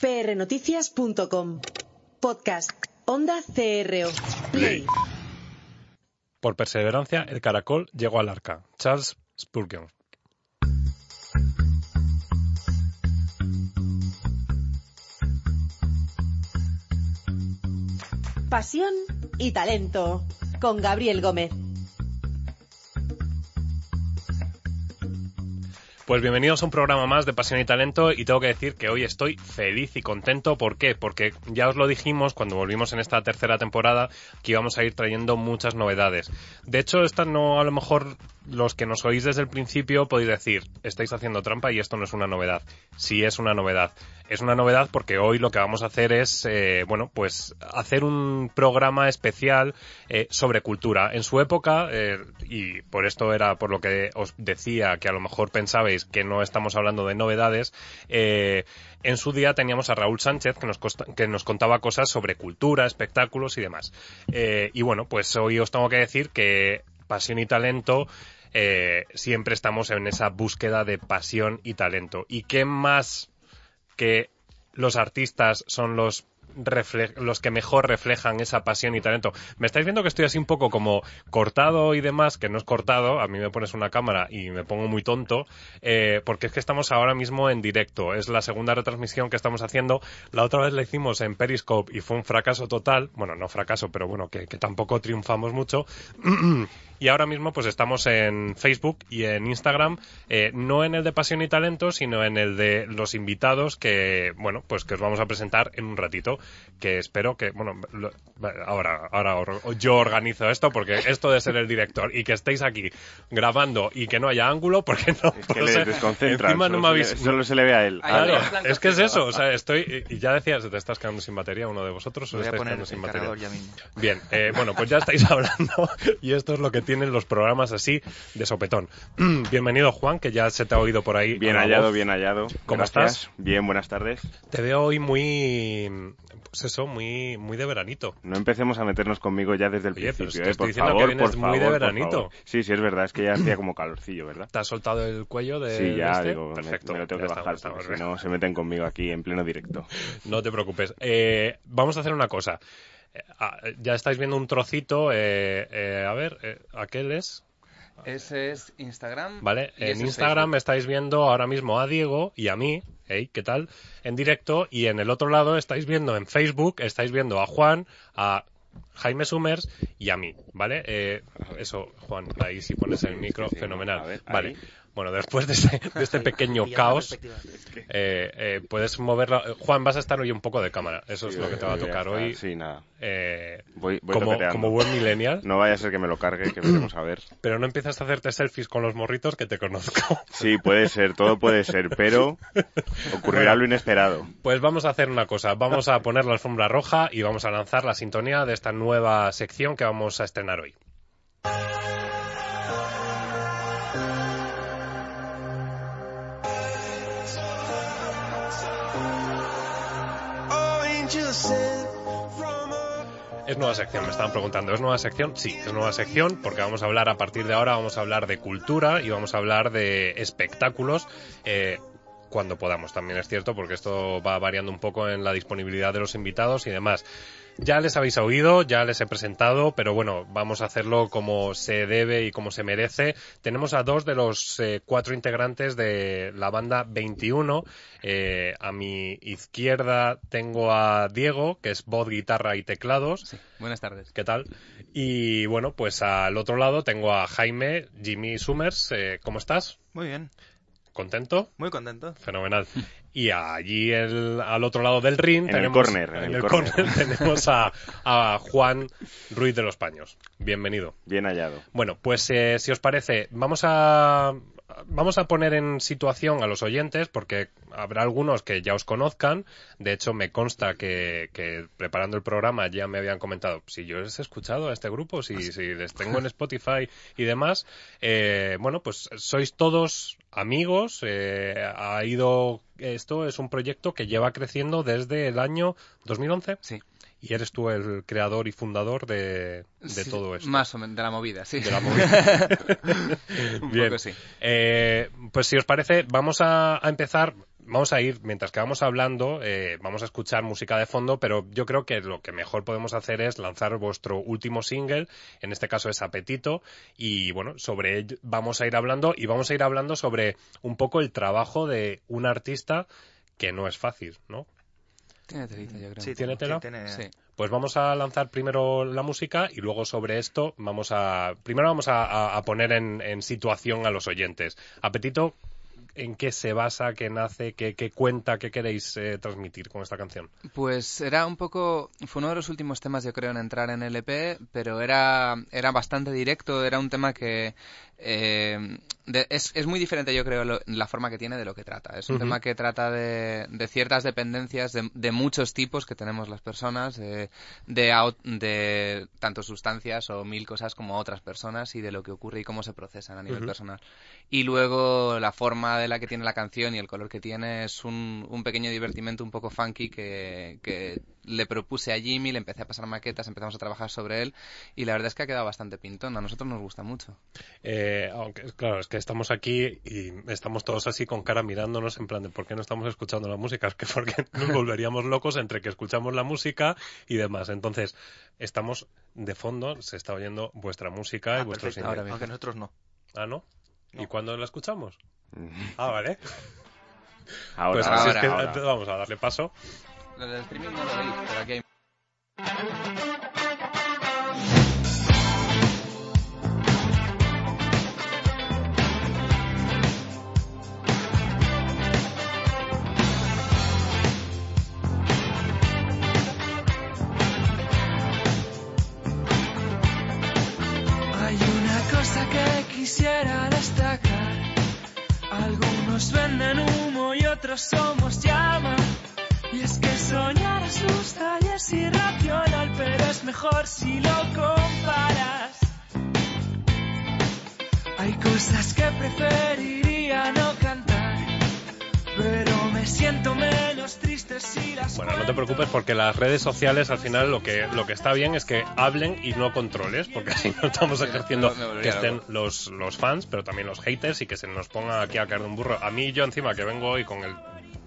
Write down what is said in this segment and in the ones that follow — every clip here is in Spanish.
prnoticias.com. Podcast. Onda CRO. Play. Por perseverancia, el caracol llegó al arca. Charles Spurgeon. Pasión y talento. Con Gabriel Gómez. Pues bienvenidos a un programa más de Pasión y Talento y tengo que decir que hoy estoy feliz y contento. ¿Por qué? Porque ya os lo dijimos cuando volvimos en esta tercera temporada que íbamos a ir trayendo muchas novedades. De hecho, estas no a lo mejor los que nos oís desde el principio podéis decir, estáis haciendo trampa y esto no es una novedad. Sí es una novedad. Es una novedad porque hoy lo que vamos a hacer es, eh, bueno, pues hacer un programa especial eh, sobre cultura. En su época, eh, y por esto era por lo que os decía que a lo mejor pensabais que no estamos hablando de novedades, en su día teníamos a Raúl Sánchez que nos, que nos contaba cosas sobre cultura, espectáculos y demás. y bueno, pues hoy os tengo que decir que pasión y talento, eh, siempre estamos en esa búsqueda de pasión y talento. ¿Y qué más que los artistas son los los que mejor reflejan esa pasión y talento. Me estáis viendo que estoy así un poco como cortado y demás, que no es cortado, a mí me pones una cámara y me pongo muy tonto, eh, porque es que estamos ahora mismo en directo. Es la segunda retransmisión que estamos haciendo. La otra vez la hicimos en Periscope y fue un fracaso total. Bueno, no fracaso, pero bueno, que, tampoco triunfamos mucho. y ahora mismo pues estamos en Facebook y en Instagram, eh, no en el de Pasión y Talento, sino en el de los invitados que, bueno, pues que os vamos a presentar en un ratito que espero que, bueno, ahora, ahora yo organizo esto porque esto de ser el director y que estéis aquí grabando y que no haya ángulo, porque no. Es que le desconcentra. Encima no me habéis. Solo se le ve a él. Claro, es que es eso, o sea, estoy. Y ya decías, ¿te estás quedando sin batería uno de vosotros o estáis quedando sin batería? Bien, eh, bueno, pues ya estáis hablando y esto es lo que tienen los programas así de sopetón. Bienvenido, Juan, que ya se te ha oído por ahí. Bien hallado, bien hallado. ¿Cómo estás? Bien, buenas tardes. Te veo hoy muy pues eso, muy, muy de veranito. No empecemos a meternos conmigo ya desde el principio, pero te estoy diciendo que vienes muy de veranito. Sí, sí, es verdad, es que ya hacía como calorcillo, ¿verdad? ¿Te has soltado el cuello de Sí, ya, este? digo, Perfecto, me, lo tengo que bajar, si no se meten conmigo aquí en pleno directo. No te preocupes. Eh, vamos a hacer una cosa. Eh, ah, ya estáis viendo un trocito, eh, eh a ver, aquel es... Ese es Instagram. Vale, en Instagram estáis viendo ahora mismo a Diego y a mí, hey, ¿qué tal? En directo y en el otro lado estáis viendo en Facebook, estáis viendo a Juan, a Jaime Summers y a mí, ¿vale? Eh, eso, Juan, ahí si pones el micro, fenomenal. vale. Bueno, después de este, este pequeño caos, eh, eh, puedes moverlo. Juan, vas a estar hoy un poco de cámara. Eso es lo que te va a tocar hoy. Sí, nada. Eh, voy, como, como, buen millennial. No vaya a ser que me lo cargue, que veremos a ver. Pero no empiezas a hacerte selfies con los morritos que te conozco. Sí, puede ser, todo puede ser, pero ocurrirá lo inesperado. Pues vamos a hacer una cosa. Vamos a poner la alfombra roja y vamos a lanzar la sintonía de esta nueva sección que vamos a estrenar hoy. Es nueva sección, me estaban preguntando. ¿Es nueva sección? Sí, es nueva sección porque vamos a hablar a partir de ahora, vamos a hablar de cultura y vamos a hablar de espectáculos. Eh, cuando podamos, también es cierto, porque esto va variando un poco en la disponibilidad de los invitados y demás. Ya les habéis oído, ya les he presentado, pero bueno, vamos a hacerlo como se debe y como se merece. Tenemos a dos de los eh, cuatro integrantes de la banda 21. Eh, a mi izquierda tengo a Diego, que es voz, guitarra y teclados. Sí. Buenas tardes. ¿Qué tal? Y bueno, pues al otro lado tengo a Jaime, Jimmy Summers. Eh, ¿Cómo estás? Muy bien. ¿Contento? Muy contento. Fenomenal. Y allí el, al otro lado del ring en tenemos, el corner, en, el, corner. tenemos a, a, Juan Ruiz de los Paños. Bienvenido. Bien hallado. Bueno, pues eh, si os parece, vamos a vamos a poner en situación a los oyentes porque habrá algunos que ya os conozcan. De hecho, me consta que, que preparando el programa ya me habían comentado si yo les he escuchado a este grupo, si, si les tengo en Spotify y demás. Eh, bueno, pues sois todos amigos. Eh, ha ido esto es un proyecto que lleva creciendo desde el año 2011. Sí. Y eres tú el creador y fundador de, de todo esto. Más o menos, de la movida, sí. De la movida. Un Bien. poco sí. Eh, pues si os parece, vamos a, a empezar vamos a ir, mientras que vamos hablando, eh, vamos a escuchar música de fondo, pero yo creo que lo que mejor podemos hacer es lanzar vuestro último single, en este caso es Apetito, y bueno, sobre ello vamos a ir hablando y vamos a ir hablando sobre un poco el trabajo de un artista que no es fácil, ¿no? Tiene telita, yo creo. Sí, ¿Tiene tela? tiene- Sí. Pues vamos a lanzar primero la música y luego sobre esto vamos a. Primero vamos a, a- a poner en, en situación a los oyentes. Apetito, ¿en qué se basa, qué nace, qué, qué cuenta, qué queréis eh, transmitir con esta canción? Pues era un poco, fue uno de los últimos temas yo creo en entrar en el EP, pero era, era bastante directo, era un tema que eh, de- es, es muy diferente yo creo lo- la forma que tiene de lo que trata. Es un tema que trata de, de ciertas dependencias de, de muchos tipos que tenemos las personas, de, de, tanto sustancias o mil cosas como otras personas y de lo que ocurre y cómo se procesan a nivel personal. Y luego la forma de la que tiene la canción y el color que tiene es un, un pequeño divertimento un poco funky que, que le propuse a Jimmy, le empecé a pasar maquetas, empezamos a trabajar sobre él y la verdad es que ha quedado bastante pintón. A nosotros nos gusta mucho. Eh, aunque, claro, es que estamos aquí y estamos todos así con cara mirándonos en plan de ¿por qué no estamos escuchando la música? Es que porque nos volveríamos locos entre que escuchamos la música y demás. Entonces, estamos de fondo, se está oyendo vuestra música y Ah, vuestro perfecto. single. Ahora. Aunque nosotros no. Ah, ¿no? ¿Y No. cuándo la escuchamos? Ah, vale. Ahora, pues ahora, así es que ahora. vamos a darle paso. Hay una cosa que quisiera destacar. Algunos venden humo y otros somos llama. Y es que soñar asusta y es irracional, pero es mejor si lo comparas. Hay cosas que preferiría no cantar, pero me siento menos triste si las Bueno, no te preocupes porque las redes sociales al final lo que lo que está bien es que hablen y no controles, porque así no estamos ejerciendo que estén los, los fans, pero también los haters y que se nos ponga aquí a caer de un burro. A mí yo encima que vengo hoy con el,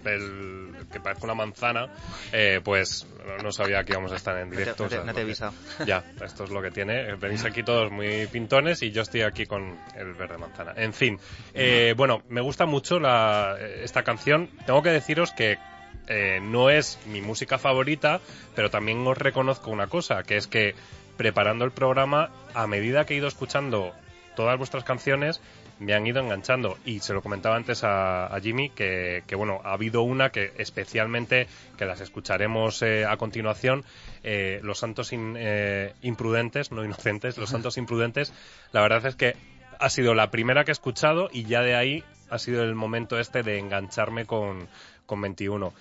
el- que parezco una manzana, eh, pues no- sabía que íbamos a estar en No te, directo. no te- o sea, no te he porque- avisado. Ya, esto es lo que tiene. Venís aquí todos muy pintones y yo estoy aquí con el verde manzana. En fin, eh, bueno, me gusta mucho la, esta canción. Tengo que deciros que eh, no es mi música favorita, pero también os reconozco una cosa, que es que preparando el programa, a medida que he ido escuchando todas vuestras canciones, me han ido enganchando. Y se lo comentaba antes a, a Jimmy, que, que, bueno, ha habido una que especialmente, que las escucharemos eh, a continuación, eh, Los Santos in- eh, Imprudentes, no inocentes, Los Santos Imprudentes, la verdad es que ha sido la primera que he escuchado y ya de ahí ha sido el momento este de engancharme con, con 21.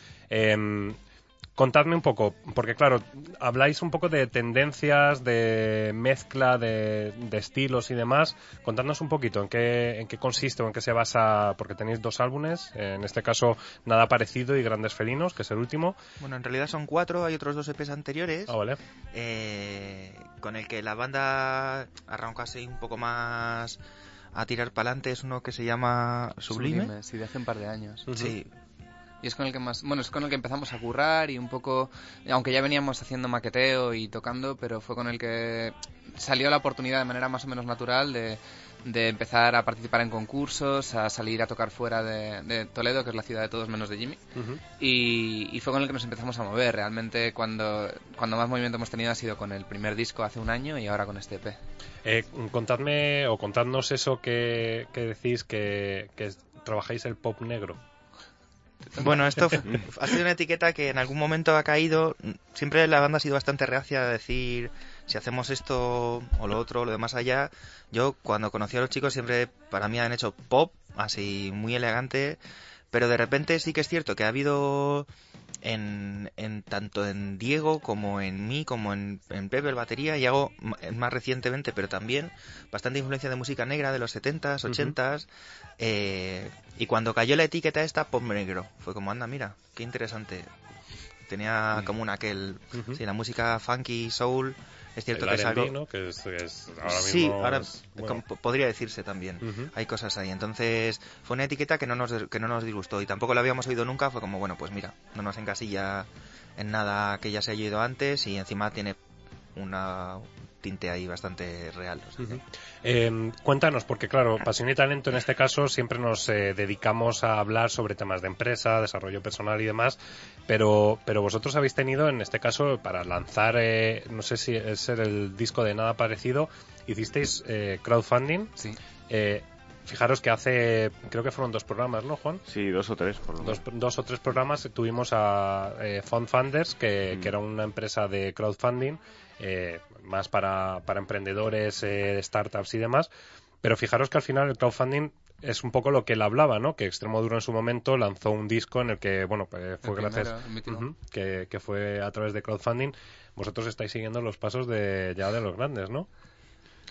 Contadme un poco, porque claro, habláis un poco de tendencias, de mezcla de, de estilos y demás. Contadnos un poquito en qué, en qué consiste o en qué se basa, porque tenéis dos álbumes, en este caso Nada Parecido y Grandes Felinos, que es el último. Bueno, en realidad son cuatro, hay otros dos EPs anteriores. Ah, vale. eh, con el que la banda arrancase un poco más a tirar para adelante es uno que se llama Sublime. Sí, de hace un par de años. Sí, Y es con el que más, bueno, es con el que empezamos a currar y un poco, aunque ya veníamos haciendo maqueteo y tocando, pero fue con el que salió la oportunidad de manera más o menos natural de, de empezar a participar en concursos, a salir a tocar fuera de, de Toledo, que es la ciudad de todos menos de Jimmy. Y, y fue con el que nos empezamos a mover. Realmente cuando, cuando más movimiento hemos tenido ha sido con el primer disco hace un año y ahora con este EP. Eh, contadme o contadnos eso que, que decís que, que trabajáis el pop negro. Bueno, esto ha sido una etiqueta que en algún momento ha caído. Siempre la banda ha sido bastante reacia a decir si hacemos esto o lo otro, lo de más allá. Yo cuando conocí a los chicos siempre para mí han hecho pop, así muy elegante, pero de repente sí que es cierto que ha habido en, en tanto en Diego como en mí, como en, en Pepe el batería, y hago m- más recientemente, pero también bastante influencia de música negra de los 70s, 80s. eh, y cuando cayó la etiqueta esta, pop negro, fue como, anda, mira, qué interesante. Tenía como un aquel, sí, la música funky, soul, Es cierto El que es algo... ¿no? Que es, es- ahora Sí, mismo ahora es- bueno. com- podría decirse también. Hay cosas ahí. Entonces, fue una etiqueta que no nos que no nos disgustó y tampoco la habíamos oído nunca. Fue como, bueno, pues mira, no nos encasilla en nada que ya se haya oído antes y encima tiene una tinte ahí bastante real. o sea que- Ujú. Eh, cuéntanos, porque claro, Pasión y Talento en este caso siempre nos eh, dedicamos a hablar sobre temas de empresa, desarrollo personal y demás, pero, pero vosotros habéis tenido en este caso para lanzar, eh, no sé si es el disco de nada parecido, hicisteis eh, crowdfunding. Sí. Eh, fijaros que hace, creo que fueron dos programas, ¿no, Juan? Sí, dos o tres, por lo Dos, menos. dos o tres programas tuvimos a eh, Fund Funders, que, Mm. que era una empresa de crowdfunding, eh, más para, para emprendedores, eh, startups y demás. Pero fijaros que al final el crowdfunding es un poco lo que él hablaba, ¿no? Que Extremoduro en su momento lanzó un disco en el que, bueno, pues fue El gracias, primero, que, que fue a través de crowdfunding. Vosotros estáis siguiendo los pasos de ya de los grandes, ¿no?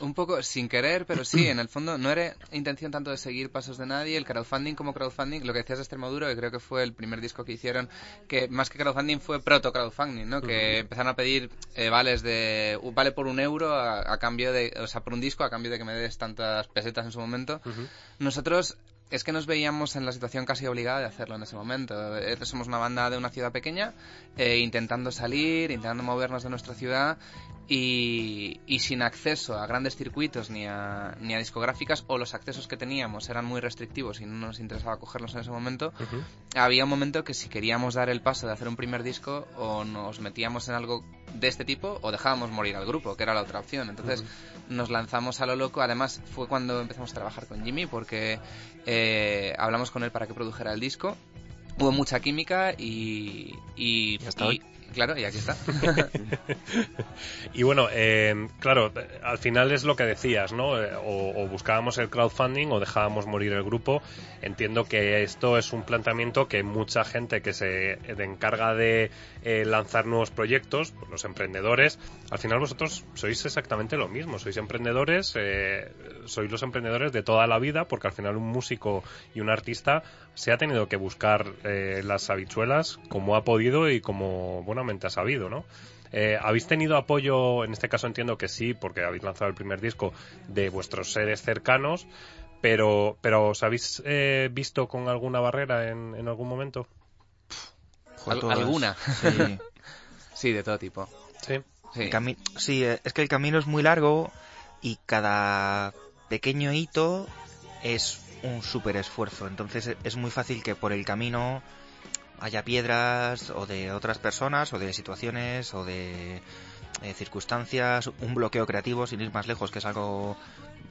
Un poco sin querer, pero sí, en el fondo no era intención tanto de seguir pasos de nadie. El crowdfunding como crowdfunding, lo que decías de Extremadura, que creo que fue el primer disco que hicieron, que más que crowdfunding fue proto-crowdfunding, ¿no? Que empezaron a pedir eh, vales de. vale por un euro a, a cambio de. O sea, por un disco a cambio de que me des tantas pesetas en su momento. Nosotros es que nos veíamos en la situación casi obligada de hacerlo en ese momento. Eh, Somos una banda de una ciudad pequeña, eh, intentando salir, intentando movernos de nuestra ciudad y, y sin acceso a grandes circuitos ni a, ni a discográficas o los accesos que teníamos eran muy restrictivos y no nos interesaba cogerlos en ese momento. Había un momento que si queríamos dar el paso de hacer un primer disco o nos metíamos en algo de este tipo o dejábamos morir al grupo, que era la otra opción. Entonces nos lanzamos a lo loco. Además fue cuando empezamos a trabajar con Jimmy porque eh, hablamos con él para que produjera el disco. Hubo mucha química y... y, Y hasta y- hoy. Claro, y aquí está. Y bueno, eh, claro, al final es lo que decías, ¿no? Eh, o, o buscábamos el crowdfunding o dejábamos morir el grupo. Entiendo que esto es un planteamiento que mucha gente que se encarga de eh, lanzar nuevos proyectos, pues los emprendedores, al final vosotros sois exactamente lo mismo. Sois emprendedores, eh, sois los emprendedores de toda la vida, porque al final un músico y un artista se ha tenido que buscar eh, las habichuelas como ha podido y como buenamente ha sabido, ¿no? Eh, ¿Habéis tenido apoyo, en este caso entiendo que sí, porque habéis lanzado el primer disco, de vuestros seres cercanos, pero, pero ¿os habéis eh, visto con alguna barrera en, en algún momento? Joder, Al- todas. ¿Alguna? Sí. Sí, de todo tipo. Sí. Sí, eh, es que el camino es muy largo y cada pequeño hito es un súper esfuerzo. Entonces e- es muy fácil que por el camino haya piedras o de otras personas o de situaciones o de eh, circunstancias, un bloqueo creativo sin ir más lejos, que es algo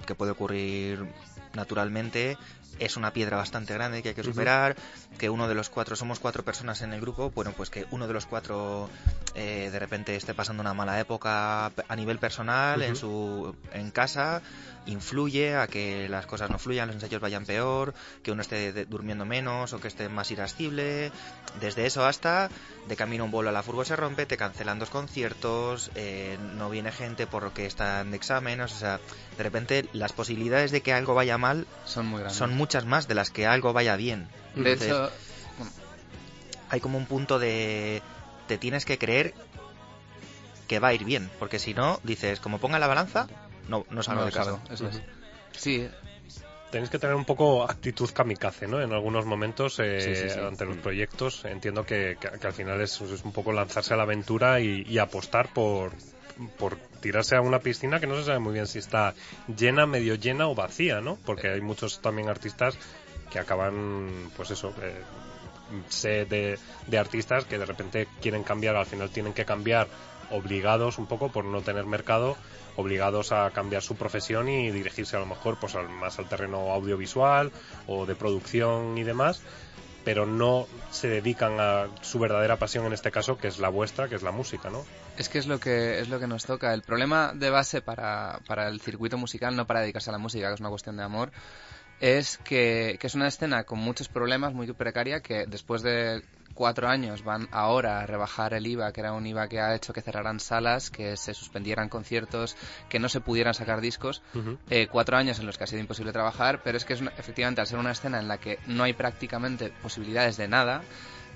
que puede ocurrir naturalmente. Es una piedra bastante grande que hay que superar, que uno de los cuatro, somos cuatro personas en el grupo, bueno, pues que uno de los cuatro eh, de repente esté pasando una mala época a nivel personal en su en casa influye a que las cosas no fluyan, los ensayos vayan peor, que uno esté de- durmiendo menos o que esté más irascible. Desde eso hasta de camino un vuelo a la furgo se rompe, te cancelan dos conciertos, eh, no viene gente porque están de exámenes, o sea, de repente las posibilidades de que algo vaya mal Son muy grandes. son muchas más de las que algo vaya bien. De Entonces, hecho, hay como un punto de te tienes que creer que va a ir bien, porque si no, dices, como ponga la balanza, no, no salgo no de casa. eso es. Sí, Tenéis que tener un poco actitud kamikaze, ¿no? En algunos momentos eh, Sí, sí, sí. ante los proyectos. Entiendo que, que- que al final es, es un poco lanzarse a la aventura y, y apostar por, por tirarse a una piscina que no se sabe muy bien si está llena, medio llena o vacía, ¿no? Porque hay muchos también artistas que acaban, pues eso, eh, sé de, de artistas que de repente quieren cambiar, al final tienen que cambiar obligados un poco por no tener mercado, obligados a cambiar su profesión y dirigirse a lo mejor pues al, más al terreno audiovisual o de producción y demás, pero no se dedican a su verdadera pasión en este caso, que es la vuestra, que es la música, ¿no? Es que es lo que es lo que nos toca. El problema de base para, para el circuito musical, no para dedicarse a la música, que es una cuestión de amor, es que, que es una escena con muchos problemas, muy precaria, que después de cuatro años van ahora a rebajar el IVA, que era un IVA que ha hecho que cerraran salas, que se suspendieran conciertos, que no se pudieran sacar discos. Eh, cuatro años en los que ha sido imposible trabajar, pero es que es una- efectivamente al ser una escena en la que no hay prácticamente posibilidades de nada,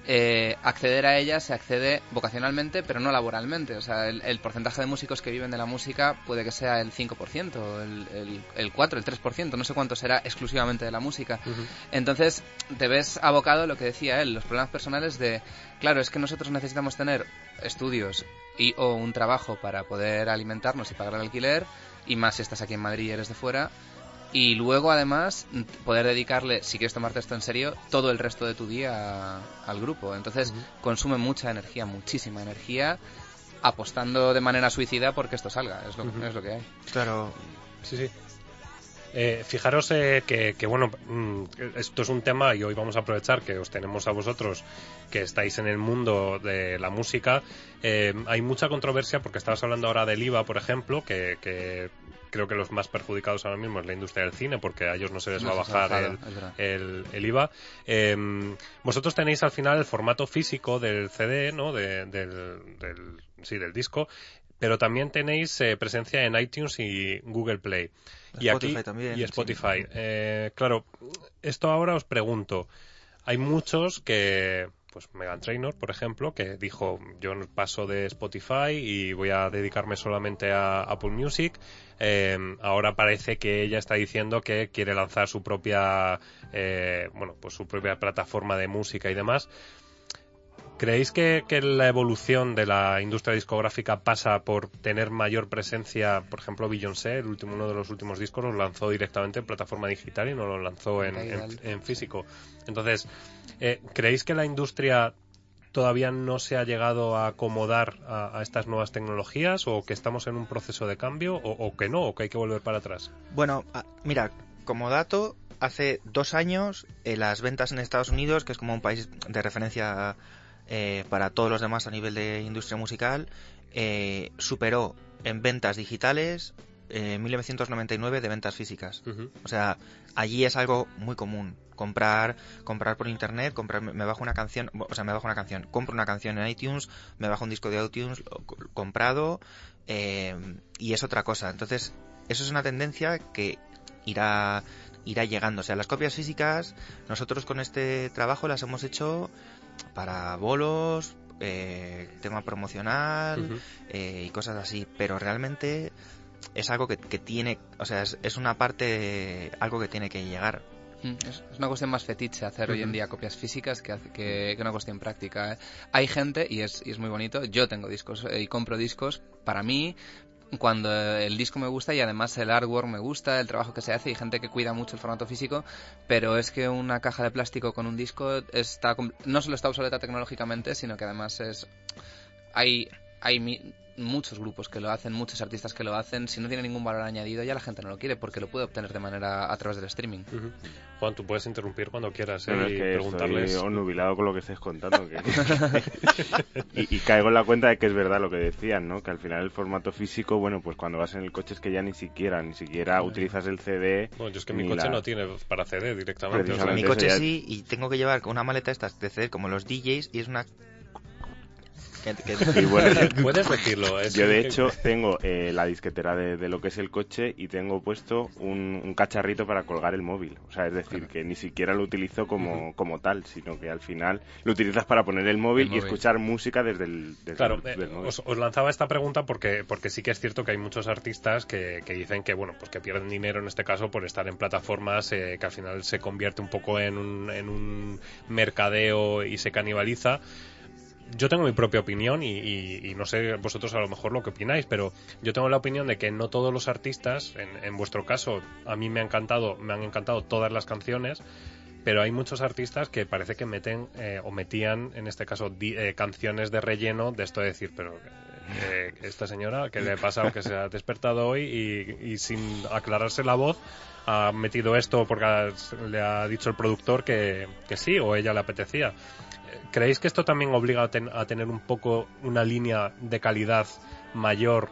eh, acceder a ella se accede vocacionalmente, pero no laboralmente. O sea, el, el porcentaje de músicos que viven de la música puede que sea el 5%, el, el, el 4, el 3%, no sé cuánto será exclusivamente de la música. Entonces, te ves abocado a lo que decía él, los problemas personales de, claro, es que nosotros necesitamos tener estudios y o un trabajo para poder alimentarnos y pagar el alquiler, y más si estás aquí en Madrid y eres de fuera, y luego además poder dedicarle, si quieres tomarte esto en serio, todo el resto de tu día a- al grupo. Entonces consume mucha energía, muchísima energía, apostando de manera suicida porque esto salga, es lo, es lo que hay. Claro, Sí, sí. Eh, fijaros eh, que, que, bueno, mm, esto es un tema y hoy vamos a aprovechar que os tenemos a vosotros que estáis en el mundo de la música. Eh, hay mucha controversia porque estabas hablando ahora del IVA, por ejemplo, que, que creo que los más perjudicados ahora mismo es la industria del cine porque a ellos no se les No va a bajar bajado, el, IVA. Eh, vosotros tenéis al final el formato físico del CD, ¿no? De- del, del, sí, del disco, pero también tenéis eh, presencia en iTunes y Google Play. Y Spotify aquí, también, Y sí. Spotify. Eh, claro, esto ahora os pregunto. Hay muchos que, pues Megan Trainor, por ejemplo, que dijo, yo paso de Spotify y voy a dedicarme solamente a Apple Music. Eh, ahora parece que ella está diciendo que quiere lanzar su propia, eh, bueno, pues su propia plataforma de música y demás. ¿Creéis que, que la evolución de la industria discográfica pasa por tener mayor presencia? Por ejemplo, Beyoncé, el último, uno de los últimos discos, lo lanzó directamente en plataforma digital y no lo lanzó en, en- Digital. en físico. Entonces, eh, ¿creéis que la industria todavía no se ha llegado a acomodar a, a estas nuevas tecnologías o que estamos en un proceso de cambio o, o que no, o que hay que volver para atrás? Bueno, a- mira, como dato, hace dos años eh, las ventas en Estados Unidos, que es como un país de referencia eh, para todos los demás a nivel de industria musical, eh, superó en ventas digitales eh, 1999 de ventas físicas. O sea, allí es algo muy común. Comprar, comprar por internet, comprar, me bajo una canción, o sea, me bajo una canción, compro una canción en iTunes, me bajo un disco de iTunes comprado, eh, y es otra cosa. Entonces, eso es una tendencia que irá, irá llegando. O sea, las copias físicas, nosotros con este trabajo las hemos hecho para bolos, eh, tema promocional, eh, y cosas así, pero realmente es algo que, que tiene, o sea, es, es una parte, algo que tiene que llegar. Mm, Es, una cuestión más fetiche hacer hoy en día copias físicas que, hace- que, que una cuestión práctica. ¿eh? Hay gente, y es, y es muy bonito, yo tengo discos eh, y compro discos para mí cuando el disco me gusta y además el artwork me gusta, el trabajo que se hace y gente que cuida mucho el formato físico, pero es que una caja de plástico con un disco está no solo está obsoleta tecnológicamente, sino que además es hay hay muchos grupos que lo hacen, muchos artistas que lo hacen, si no tiene ningún valor añadido ya la gente no lo quiere porque lo puede obtener de manera a través del streaming. Ujú. Juan, tú puedes interrumpir cuando quieras ¿eh? Es y que preguntarles. estoy nubilado con lo que estáis contando. que- y, y caigo en la cuenta de que es verdad lo que decían, ¿no? Que al final el formato físico, bueno, pues cuando vas en el coche es que ya ni siquiera, ni siquiera utilizas el CD. Bueno, yo es que mi coche la- no tiene para CD directamente. o sea. Mi coche ya- sí, y tengo que llevar una maleta estas de CD como los DJs, y es una... que- que- Y bueno, Puedes decirlo. es Yo de que- hecho tengo eh, la disquetera de, de lo que es el coche y tengo puesto un, un cacharrito para colgar el móvil. O sea, es decir, que ni siquiera lo utilizo como, como tal, sino que al final lo utilizas para poner el móvil, El y móvil. escuchar música desde el, desde Claro, el- eh, del móvil. os, os lanzaba esta pregunta porque, porque sí que es cierto que hay muchos artistas que, que dicen que bueno pues que pierden dinero en este caso por estar en plataformas eh, que al final se convierte un poco en un, en un mercadeo y se canibaliza. Yo tengo mi propia opinión y, y- y no sé vosotros a lo mejor lo que opináis, pero yo tengo la opinión de que no todos los artistas, en, vuestro caso, a mí me ha encantado, me han encantado todas las canciones, pero hay muchos artistas que parece que meten eh, o metían en este caso di- eh, canciones de relleno de esto de decir pero eh, esta señora que le ha pasado que se ha despertado hoy y, sin aclararse la voz ha metido esto porque ha- le ha dicho el productor que, sí o ella le apetecía ¿creéis que esto también obliga a, ten- a tener un poco una línea de calidad mayor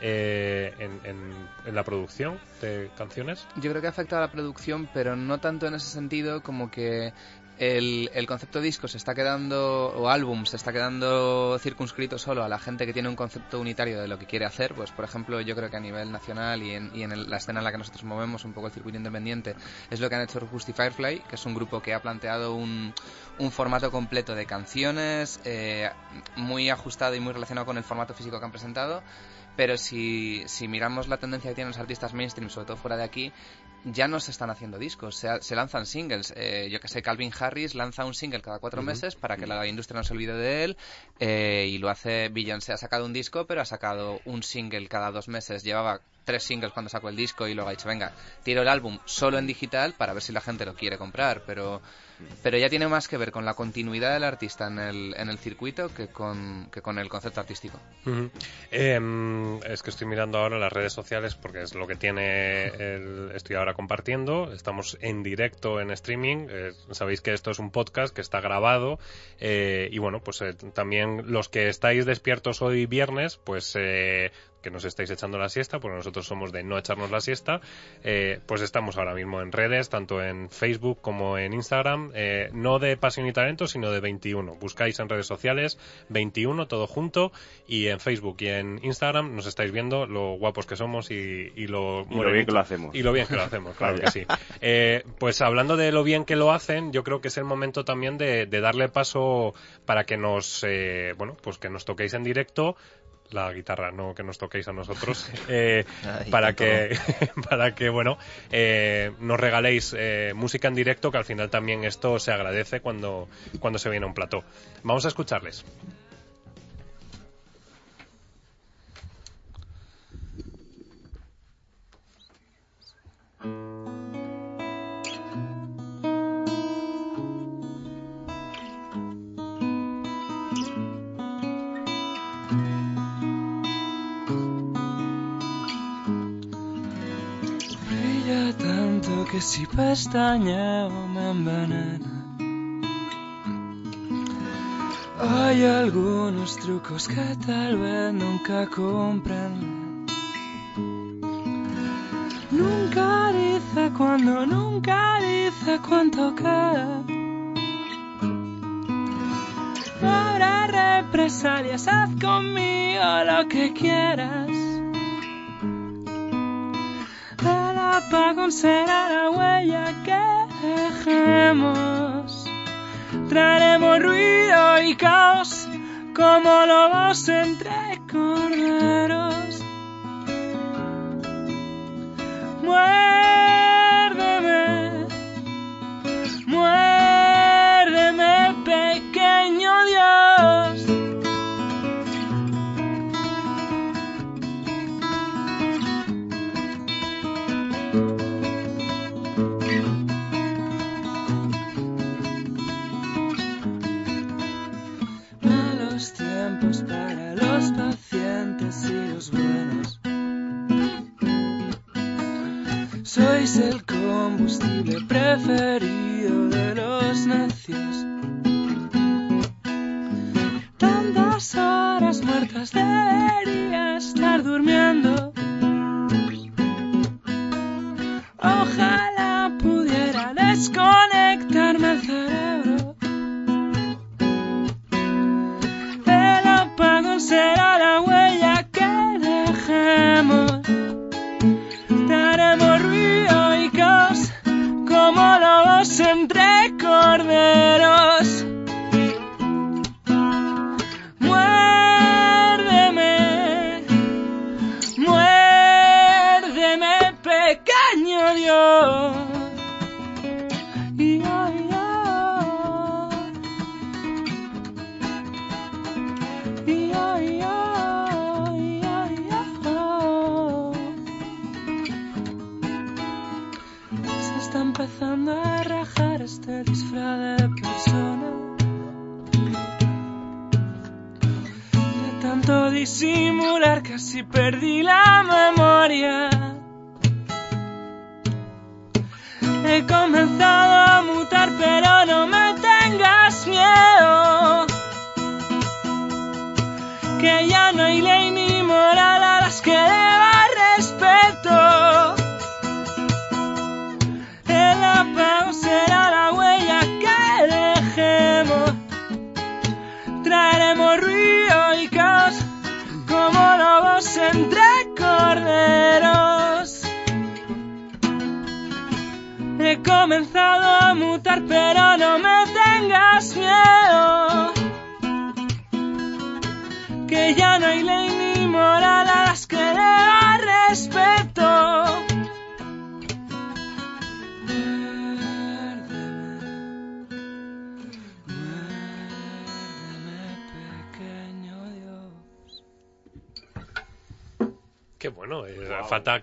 eh, en, en- en la producción de canciones? Yo creo que afecta a la producción, pero no tanto en ese sentido como que el, concepto disco se está quedando, o álbum, se está quedando circunscrito solo a la gente que tiene un concepto unitario de lo que quiere hacer. Pues, por ejemplo, yo creo que a nivel nacional y en, la escena en la que nosotros movemos, un poco el circuito independiente, es lo que han hecho Justy Firefly, que es un grupo que ha planteado un, un formato completo de canciones, eh, muy ajustado y muy relacionado con el formato físico que han presentado. Pero si, si miramos la tendencia que tienen los artistas mainstream, sobre todo fuera de aquí, ya no se están haciendo discos, se, se lanzan singles. Eh, yo que sé, Calvin Harris lanza un single cada cuatro meses para que la industria no se olvide de él eh, y lo hace Beyoncé. Ha sacado un disco, pero ha sacado un single cada dos meses. Llevaba tres singles cuando sacó el disco y luego ha dicho, venga, tiro el álbum solo en digital para ver si la gente lo quiere comprar, pero pero ya tiene más que ver con la continuidad del artista en el, en el circuito que con, que con el concepto artístico. Em, es que estoy mirando ahora las redes sociales porque es lo que tiene el, estoy ahora compartiendo. Estamos en directo en streaming. Eh, sabéis que esto es un podcast que está grabado eh, y bueno, pues eh, también los que estáis despiertos hoy viernes, pues que nos estáis echando la siesta, porque nosotros somos de no echarnos la siesta, eh, pues estamos ahora mismo en redes, tanto en Facebook como en Instagram, eh, no de Pasión y Talento, sino de 21. Buscáis en redes sociales 21, todo junto, y en Facebook y en Instagram nos estáis viendo lo guapos que somos y, lo, y lo bien que lo hacemos. Y lo bien que lo hacemos, claro que sí. Eh, pues hablando de lo bien que lo hacen, yo creo que es el momento también de, de darle paso para que nos, bueno, pues que nos toquéis en directo la guitarra, no que nos toquéis a nosotros, eh, para que para que bueno eh, nos regaléis eh, música en directo, que al final también esto se agradece cuando cuando se viene a un plató. Vamos a escucharles. Que si pestañeo me envenena. Hay algunos trucos que tal vez nunca comprenden. Nunca dice cuando, nunca dice cuánto queda. Habrá represalias, haz conmigo lo que quieras. Apagón será la huella que dejemos. Traeremos ruido y caos como lobos entre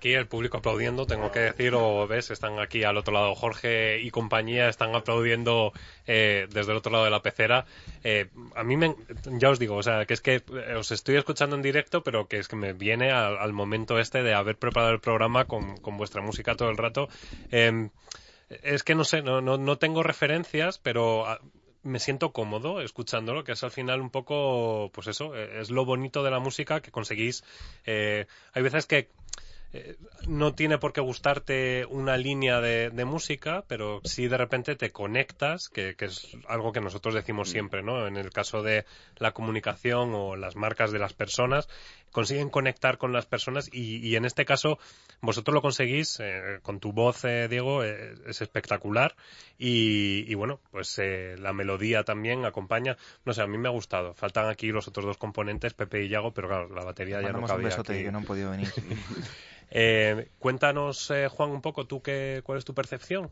aquí el público aplaudiendo, tengo que decir, o ves, están aquí al otro lado Jorge y compañía, están aplaudiendo eh, desde el otro lado de la pecera. Eh, a mí, me, ya os digo, o sea, que es que eh, os estoy escuchando en directo, pero que es que me viene al, momento este de haber preparado el programa con, con vuestra música todo el rato. Eh, es que no sé, no, no, no tengo referencias, pero ah, me siento cómodo escuchándolo, que es al final un poco, pues eso, es lo bonito de la música que conseguís. hay veces que eh, no tiene por qué gustarte una línea de, de música, pero si de repente te conectas, que, que es algo que nosotros decimos siempre, ¿no? En el caso de la comunicación o las marcas de las personas, consiguen conectar con las personas y, y en este caso vosotros lo conseguís eh, con tu voz, eh, Diego, eh, es espectacular y, y bueno, pues eh, la melodía también acompaña. No sé, a mí me ha gustado. Faltan aquí los otros dos componentes, Pepe y Yago, pero claro, la batería ya no Mandamos un cabía besote aquí. que no han podido venir. Eh, cuéntanos, eh, Juan, un poco, ¿tú qué, cuál es tu percepción?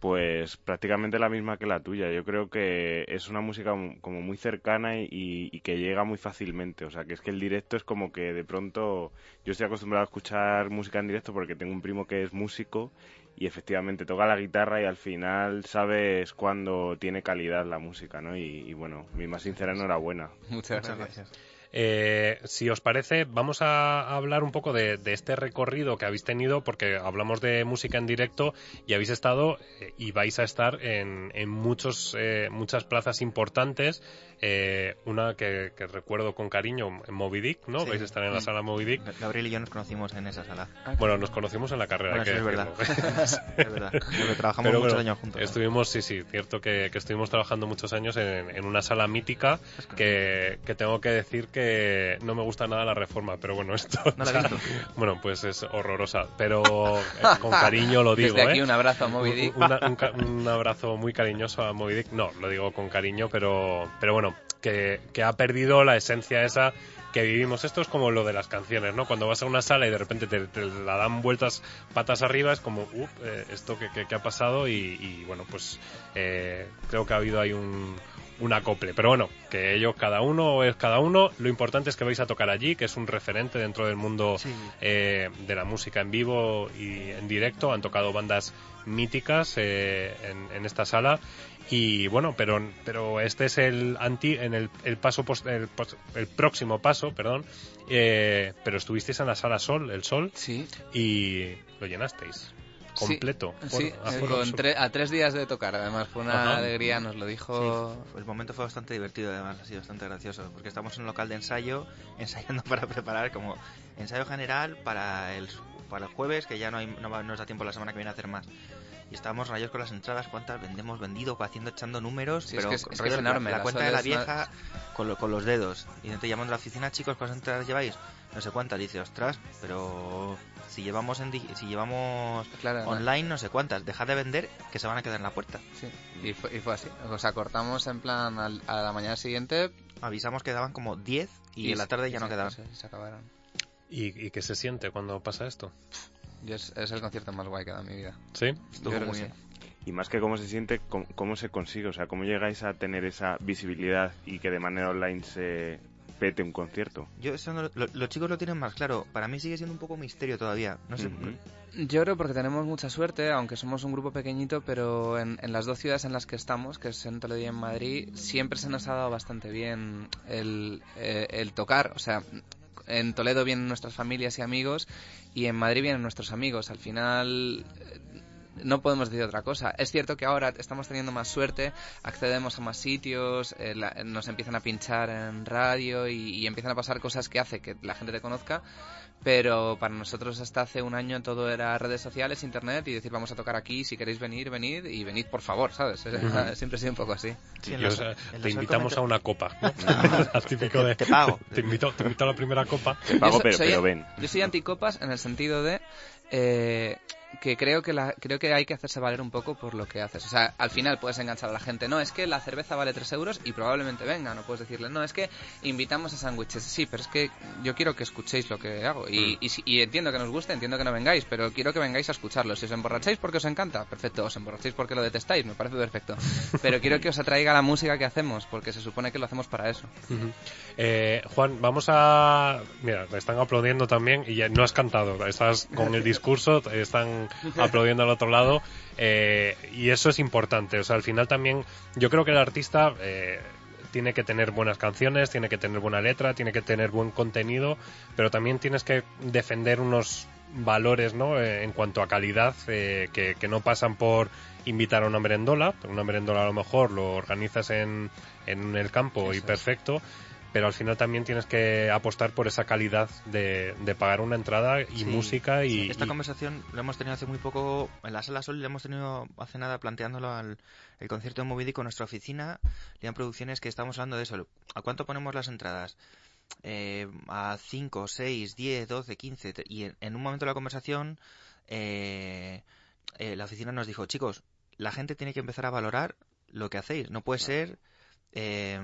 Pues prácticamente la misma que la tuya. Yo creo que es una música como muy cercana y, y que llega muy fácilmente. O sea, que es que el directo es como que de pronto yo estoy acostumbrado a escuchar música en directo porque tengo un primo que es músico y efectivamente toca la guitarra y al final sabes cuándo tiene calidad la música, ¿no? Y, y bueno, mi más sincera enhorabuena. Muchas Muchas gracias. Eh, si os parece, vamos a hablar un poco de, de este recorrido que habéis tenido, porque hablamos de música en directo y habéis estado eh, y vais a estar en, en muchos, eh, muchas plazas importantes. Eh, una que, que recuerdo con cariño, en Moby Dick, ¿no? Sí. Vais a estar en la Mm. sala Moby Dick. Gabriel y yo nos conocimos en esa sala. Bueno, nos conocimos en la carrera, Bueno, hay sí, que es verdad. es verdad. Porque trabajamos Pero muchos bueno, años juntos. Estuvimos, sí, sí, cierto que, que estuvimos trabajando muchos años en, en una sala mítica que, que tengo que decir que no me gusta nada la reforma, pero bueno, esto... No la he visto. Bueno, pues es horrorosa, pero eh, con cariño lo digo, Desde aquí ¿eh? un abrazo a Moby Dick. Una- un abrazo muy cariñoso a Moby Dick. No, lo digo con cariño, pero, pero bueno, que, que ha perdido la esencia esa que vivimos. Esto es como lo de las canciones, ¿no? Cuando vas a una sala y de repente te, te la dan vueltas patas arriba, es como, uff, esto que, que- que ha pasado y, y, bueno, pues eh, creo que ha habido ahí un, un acople. Pero bueno, que ellos, cada uno es cada uno. Lo importante es que vais a tocar allí, que es un referente dentro del mundo Sí. eh, de la música en vivo y en directo. Han tocado bandas míticas eh, en, en esta sala. Y bueno, pero, pero este es el anti, en el, el paso pos- el, el próximo paso, perdón. eh, pero estuvisteis en la sala Sol, el Sol, Sí, y lo llenasteis completo. sí, con tre- a tres días de tocar, además fue una Ajá. alegría, nos lo dijo... el momento fue bastante divertido, además, ha sido bastante gracioso, porque estamos en un local de ensayo, ensayando para preparar como ensayo general para el, para el jueves, que ya no, hay, no, va- no nos da tiempo la semana que viene a hacer más. Y estábamos rayos con las entradas, cuántas vendemos vendido, haciendo, echando números, Sí, es pero que es- es que rollo es la- enorme, La, la cuenta de la es una- vieja con, lo- con los dedos. Y te llamando a la oficina, chicos, ¿cuántas entradas lleváis? No sé cuántas. Dice, ostras, pero si llevamos en si llevamos Claro, online no sé cuántas, dejad de vender que se van a quedar en la puerta. Sí, y fue, y fue así. O sea, cortamos en plan al- a la mañana siguiente Avisamos que daban como 10 y, en la tarde ya no quedaban. Se, se acabaron. ¿Y, ¿Y qué se siente cuando pasa esto? Y es, es el concierto más guay que he dado en mi vida. ¿Sí? Estuvo Yo muy bien. Y más que cómo se siente, cómo, cómo se consigue, o sea, cómo llegáis a tener esa visibilidad y que de manera online se pete un concierto. Yo eso no lo- lo- los chicos lo tienen más claro. Para mí sigue siendo un poco misterio todavía. No sé. Ujú. Yo creo porque tenemos mucha suerte, aunque somos un grupo pequeñito, pero en, en las dos ciudades en las que estamos, que es en Toledo y en Madrid, siempre se nos ha dado bastante bien el, eh, el tocar. O sea, en Toledo vienen nuestras familias y amigos y en Madrid vienen nuestros amigos. Al final eh, no podemos decir otra cosa. Es cierto que ahora estamos teniendo más suerte, accedemos a más sitios, eh, la- nos empiezan a pinchar en radio y, y empiezan a pasar cosas que hace que la gente te conozca, pero para nosotros hasta hace un año todo era redes sociales, internet y decir vamos a tocar aquí, si queréis venir, venid y venid por favor, ¿sabes? Siempre ha sido un poco así. Sí, eh, te invitamos a una copa. ¿no? Al típico de, Te pago. Te invito, te invito a la primera copa. Pago, Yo so- pero, soy- pero ven. Yo soy anticopas en el sentido de... eh, que creo que la, creo que hay que hacerse valer un poco por lo que haces. O sea, al final puedes enganchar a la gente. No, es que la cerveza vale 3 euros y probablemente venga. No puedes decirle, no, es que invitamos a sándwiches. Sí, pero es que yo quiero que escuchéis lo que hago. Y, Mm. y, y entiendo que nos guste, entiendo que no vengáis, pero quiero que vengáis a escucharlo. Si os emborracháis porque os encanta, perfecto. Os emborracháis porque lo detestáis, me parece perfecto. Pero quiero que os atraiga la música que hacemos, porque se supone que lo hacemos para eso. Eh, Juan, vamos a... Mira, me están aplaudiendo también y ya no has cantado, estás con el discurso, te están aplaudiendo al otro lado eh, y eso es importante. O sea, al final también yo creo que el artista eh, tiene que tener buenas canciones, tiene que tener buena letra, tiene que tener buen contenido, pero también tienes que defender unos valores ¿no? Eh, en cuanto a calidad eh, que, que no pasan por invitar a una merendola. Una merendola a lo mejor lo organizas en, en el campo y es. Pero al final también tienes que apostar por esa calidad de, de pagar una entrada y Sí, música y, sí. Esta y- conversación la hemos tenido hace muy poco en la sala Sol, la hemos tenido hace nada planteándolo al el concierto de Movidy con nuestra oficina, Lian Producciones, que estamos hablando de eso. ¿A cuánto ponemos las entradas? Eh, a 5, 6, 10, 12, 15. te- Y en, en un momento de la conversación, eh, eh, la oficina nos dijo, chicos, la gente tiene que empezar a valorar lo que hacéis. No puede ser eh,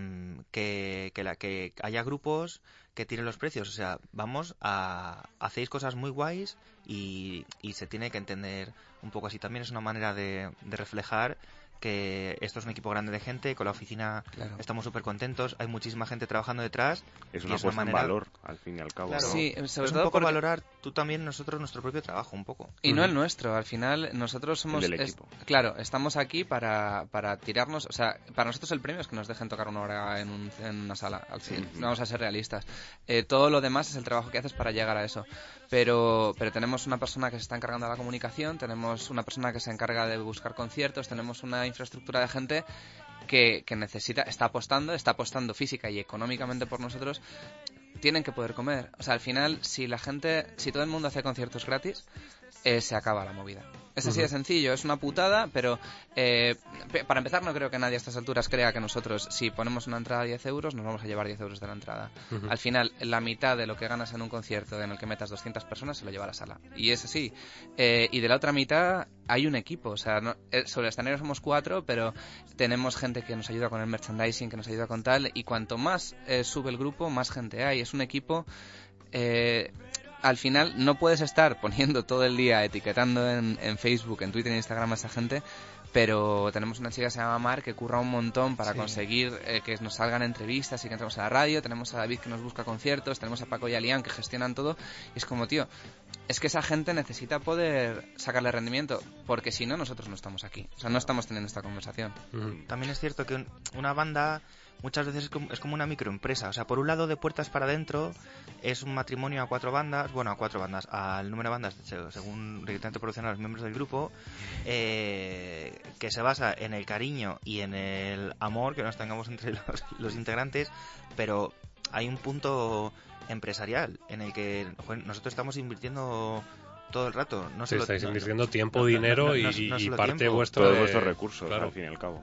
que, que, la, que haya grupos que tiren los precios. O sea, vamos a. Hacéis cosas muy guays y, se tiene que entender un poco así. También es una manera de reflejar que esto es un equipo grande de gente. Con la oficina Claro. estamos súper contentos. Hay muchísima gente trabajando detrás. Es y una es una en manera- valor, al fin y al cabo. Claro. ¿no? Sí, sobre es un todo poco porque- valorar tú también nosotros nuestro propio trabajo, un poco. Y no Ujú. el nuestro, al final nosotros somos... del es- equipo. claro, estamos aquí para, para tirarnos, o sea, para nosotros el premio es que nos dejen tocar una hora en, un- en una sala, al fin, Ujú. vamos a ser realistas. Eh, todo lo demás es el trabajo que haces para llegar a eso. Pero, pero tenemos una persona que se está encargando de la comunicación, tenemos una persona que se encarga de buscar conciertos, tenemos una infraestructura de gente que, que necesita, está apostando, está apostando física y económicamente por nosotros, tienen que poder comer. O sea, al final, si la gente, si todo el mundo hace conciertos gratis, eh, se acaba la movida. Es así de sencillo, es una putada, pero eh, para empezar no creo que nadie a estas alturas crea que nosotros, si ponemos una entrada a 10 euros, nos vamos a llevar 10 euros de la entrada. Al final, la mitad de lo que ganas en un concierto en el que metas 200 personas se lo lleva a la sala. Y es así. Eh, y de la otra mitad hay un equipo. O sea, no- eh, sobre el escenario somos cuatro, pero tenemos gente que nos ayuda con el merchandising, que nos ayuda con tal. Y cuanto más eh, sube el grupo, más gente hay. Es un equipo... eh, al final no puedes estar poniendo todo el día etiquetando en, en Facebook, en Twitter, en Instagram a esa gente, pero tenemos una chica que se llama Mar que curra un montón para Sí. conseguir eh, que nos salgan entrevistas y que entremos a la radio, tenemos a David que nos busca conciertos, tenemos a Paco y a Lian que gestionan todo, y es como, tío, es que esa gente necesita poder sacarle rendimiento, porque si no, nosotros no estamos aquí, o sea, no estamos teniendo esta conversación. También es cierto que un- una banda muchas veces es como, es como una microempresa. O sea, por un lado, de puertas para adentro, es un matrimonio a cuatro bandas, bueno, a cuatro bandas, al número de bandas, se- según directamente proporciona a los miembros del grupo, eh, que se basa en el cariño y en el amor que nos tengamos entre los, los integrantes, pero hay un punto empresarial en el que joder, nosotros estamos invirtiendo todo el rato. No Sí, solo- estáis no- invirtiendo tiempo, no- no- dinero no- y, parte tiempo. vuestro Todos de- vuestros recursos, claro. al fin y al cabo.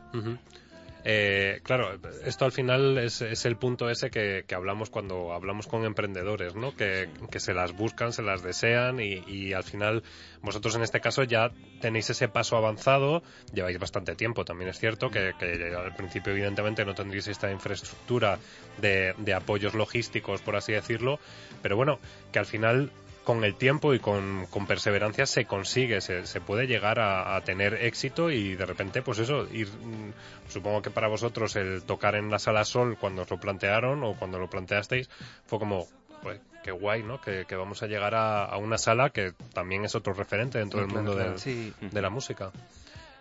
Eh, claro, esto al final es, el punto ese que, hablamos cuando hablamos con emprendedores, ¿no? Que, se las buscan, se las desean y, al final vosotros en este caso ya tenéis ese paso avanzado, lleváis bastante tiempo, también es cierto que, al principio evidentemente no tendréis esta infraestructura de apoyos logísticos, por así decirlo, pero bueno, que al final con el tiempo y con, con perseverancia se consigue, se, se puede llegar a, a tener éxito y de repente, pues eso, ir, mm, supongo que para vosotros el tocar en la sala Sol cuando os lo plantearon o cuando lo planteasteis fue como, pues qué guay, ¿no? Que, que vamos a llegar a, a una sala que también es otro referente dentro del Claro, mundo claro. del- Sí, de la música.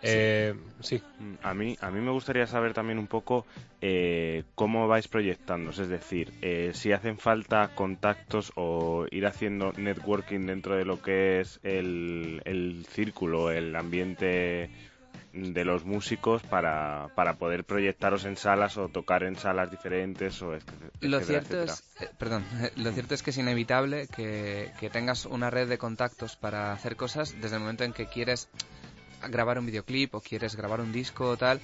Eh, sí, Mm, A mí, a mí me gustaría saber también un poco eh, cómo vais proyectándoos, es decir, eh, si hacen falta contactos o ir haciendo networking dentro de lo que es el, el círculo, el ambiente de los músicos para, para poder proyectaros en salas o tocar en salas diferentes o etcétera, Lo cierto etcétera. es, eh, perdón, lo cierto es que es inevitable que, que tengas una red de contactos para hacer cosas desde el momento en que quieres grabar un videoclip o quieres grabar un disco o tal,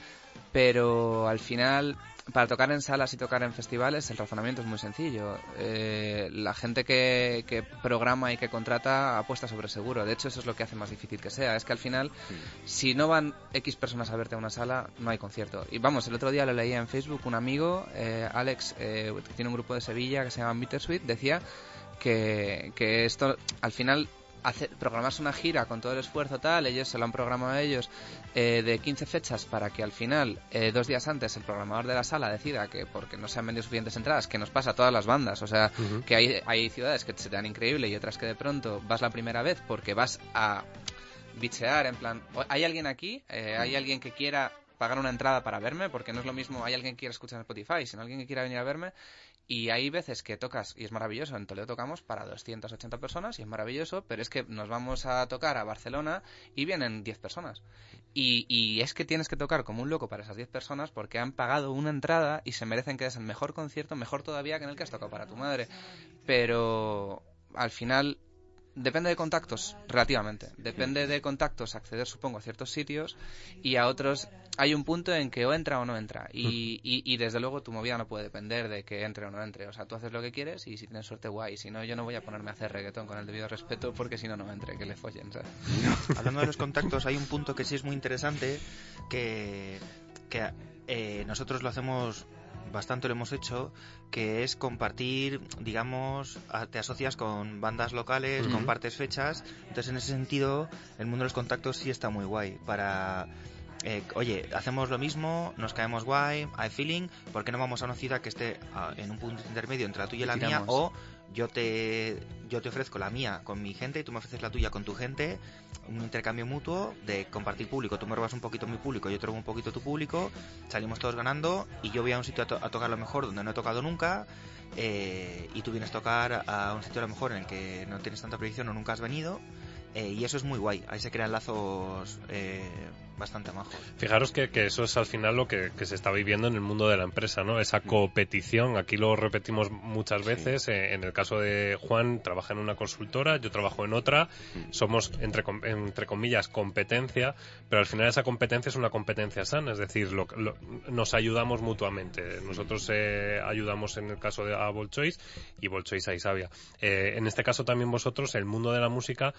pero al final para tocar en salas y tocar en festivales el razonamiento es muy sencillo. Eh, la gente que, que, programa y que contrata apuesta sobre seguro. De hecho, eso es lo que hace más difícil que sea. Es que al final, si no van X personas a verte a una sala, no hay concierto. Y vamos, el otro día lo leía en Facebook, un amigo, eh, Alex, eh, que tiene un grupo de Sevilla que se llama Bittersweet, decía que, que esto al final hacer, programarse una gira con todo el esfuerzo tal, ellos se lo han programado a ellos eh, de 15 fechas para que al final, eh, dos días antes, el programador de la sala decida que porque no se han vendido suficientes entradas, que nos pasa a todas las bandas, o sea, que hay, hay ciudades que se te dan increíble y otras que de pronto vas la primera vez porque vas a bichear, en plan, ¿hay alguien aquí? Eh, ¿Hay alguien que quiera pagar una entrada para verme? Porque no es lo mismo, hay alguien que quiera escuchar en Spotify, sino alguien que quiera venir a verme y hay veces que tocas, y es maravilloso, en Toledo tocamos para 280 personas y es maravilloso, pero es que nos vamos a tocar a Barcelona y vienen 10 personas. Y, y es que tienes que tocar como un loco para esas 10 personas porque han pagado una entrada y se merecen que des el mejor concierto, mejor todavía que en el que has tocado para tu madre. Pero al final depende de contactos, relativamente. Depende de contactos acceder, supongo, a ciertos sitios y a otros hay un punto en que o entra o no entra. Y, y, y, desde luego tu movida no puede depender de que entre o no entre. O sea, tú haces lo que quieres y si tienes suerte, guay. Si no, yo no voy a ponerme a hacer reggaetón con el debido respeto porque si no, no entre, que le follen, ¿sabes? Hablando de los contactos, hay un punto que sí es muy interesante que, que eh, nosotros lo hacemos bastante lo hemos hecho, que es compartir, digamos, te asocias con bandas locales, uh -huh. compartes fechas, entonces en ese sentido el mundo de los contactos sí está muy guay para... Eh, oye, hacemos lo mismo, nos caemos guay, hay feeling, ¿por qué no vamos a una ciudad que esté uh, en un punto intermedio entre la tuya y la mía? O yo te, yo te ofrezco la mía con mi gente y tú me ofreces la tuya con tu gente, un intercambio mutuo de compartir público. Tú me robas un poquito mi público, yo te robo un poquito tu público, salimos todos ganando y yo voy a un sitio a, to a tocar lo mejor donde no he tocado nunca eh, y tú vienes a tocar a un sitio a lo mejor en el que no tienes tanta predicción o nunca has venido. Eh, y eso es muy guay, ahí se crean lazos eh, bastante majos. Fijaros que, que, eso es al final lo que, que, se está viviendo en el mundo de la empresa, ¿no? Esa competición, aquí lo repetimos muchas veces, sí. eh, en el caso de Juan trabaja en una consultora, yo trabajo en otra, somos entre, entre comillas competencia, pero al final esa competencia es una competencia sana, es decir, lo, lo, nos ayudamos mutuamente. Nosotros eh, ayudamos en el caso de a y Volchoice a Isabia. Eh, en este caso también vosotros, el mundo de la música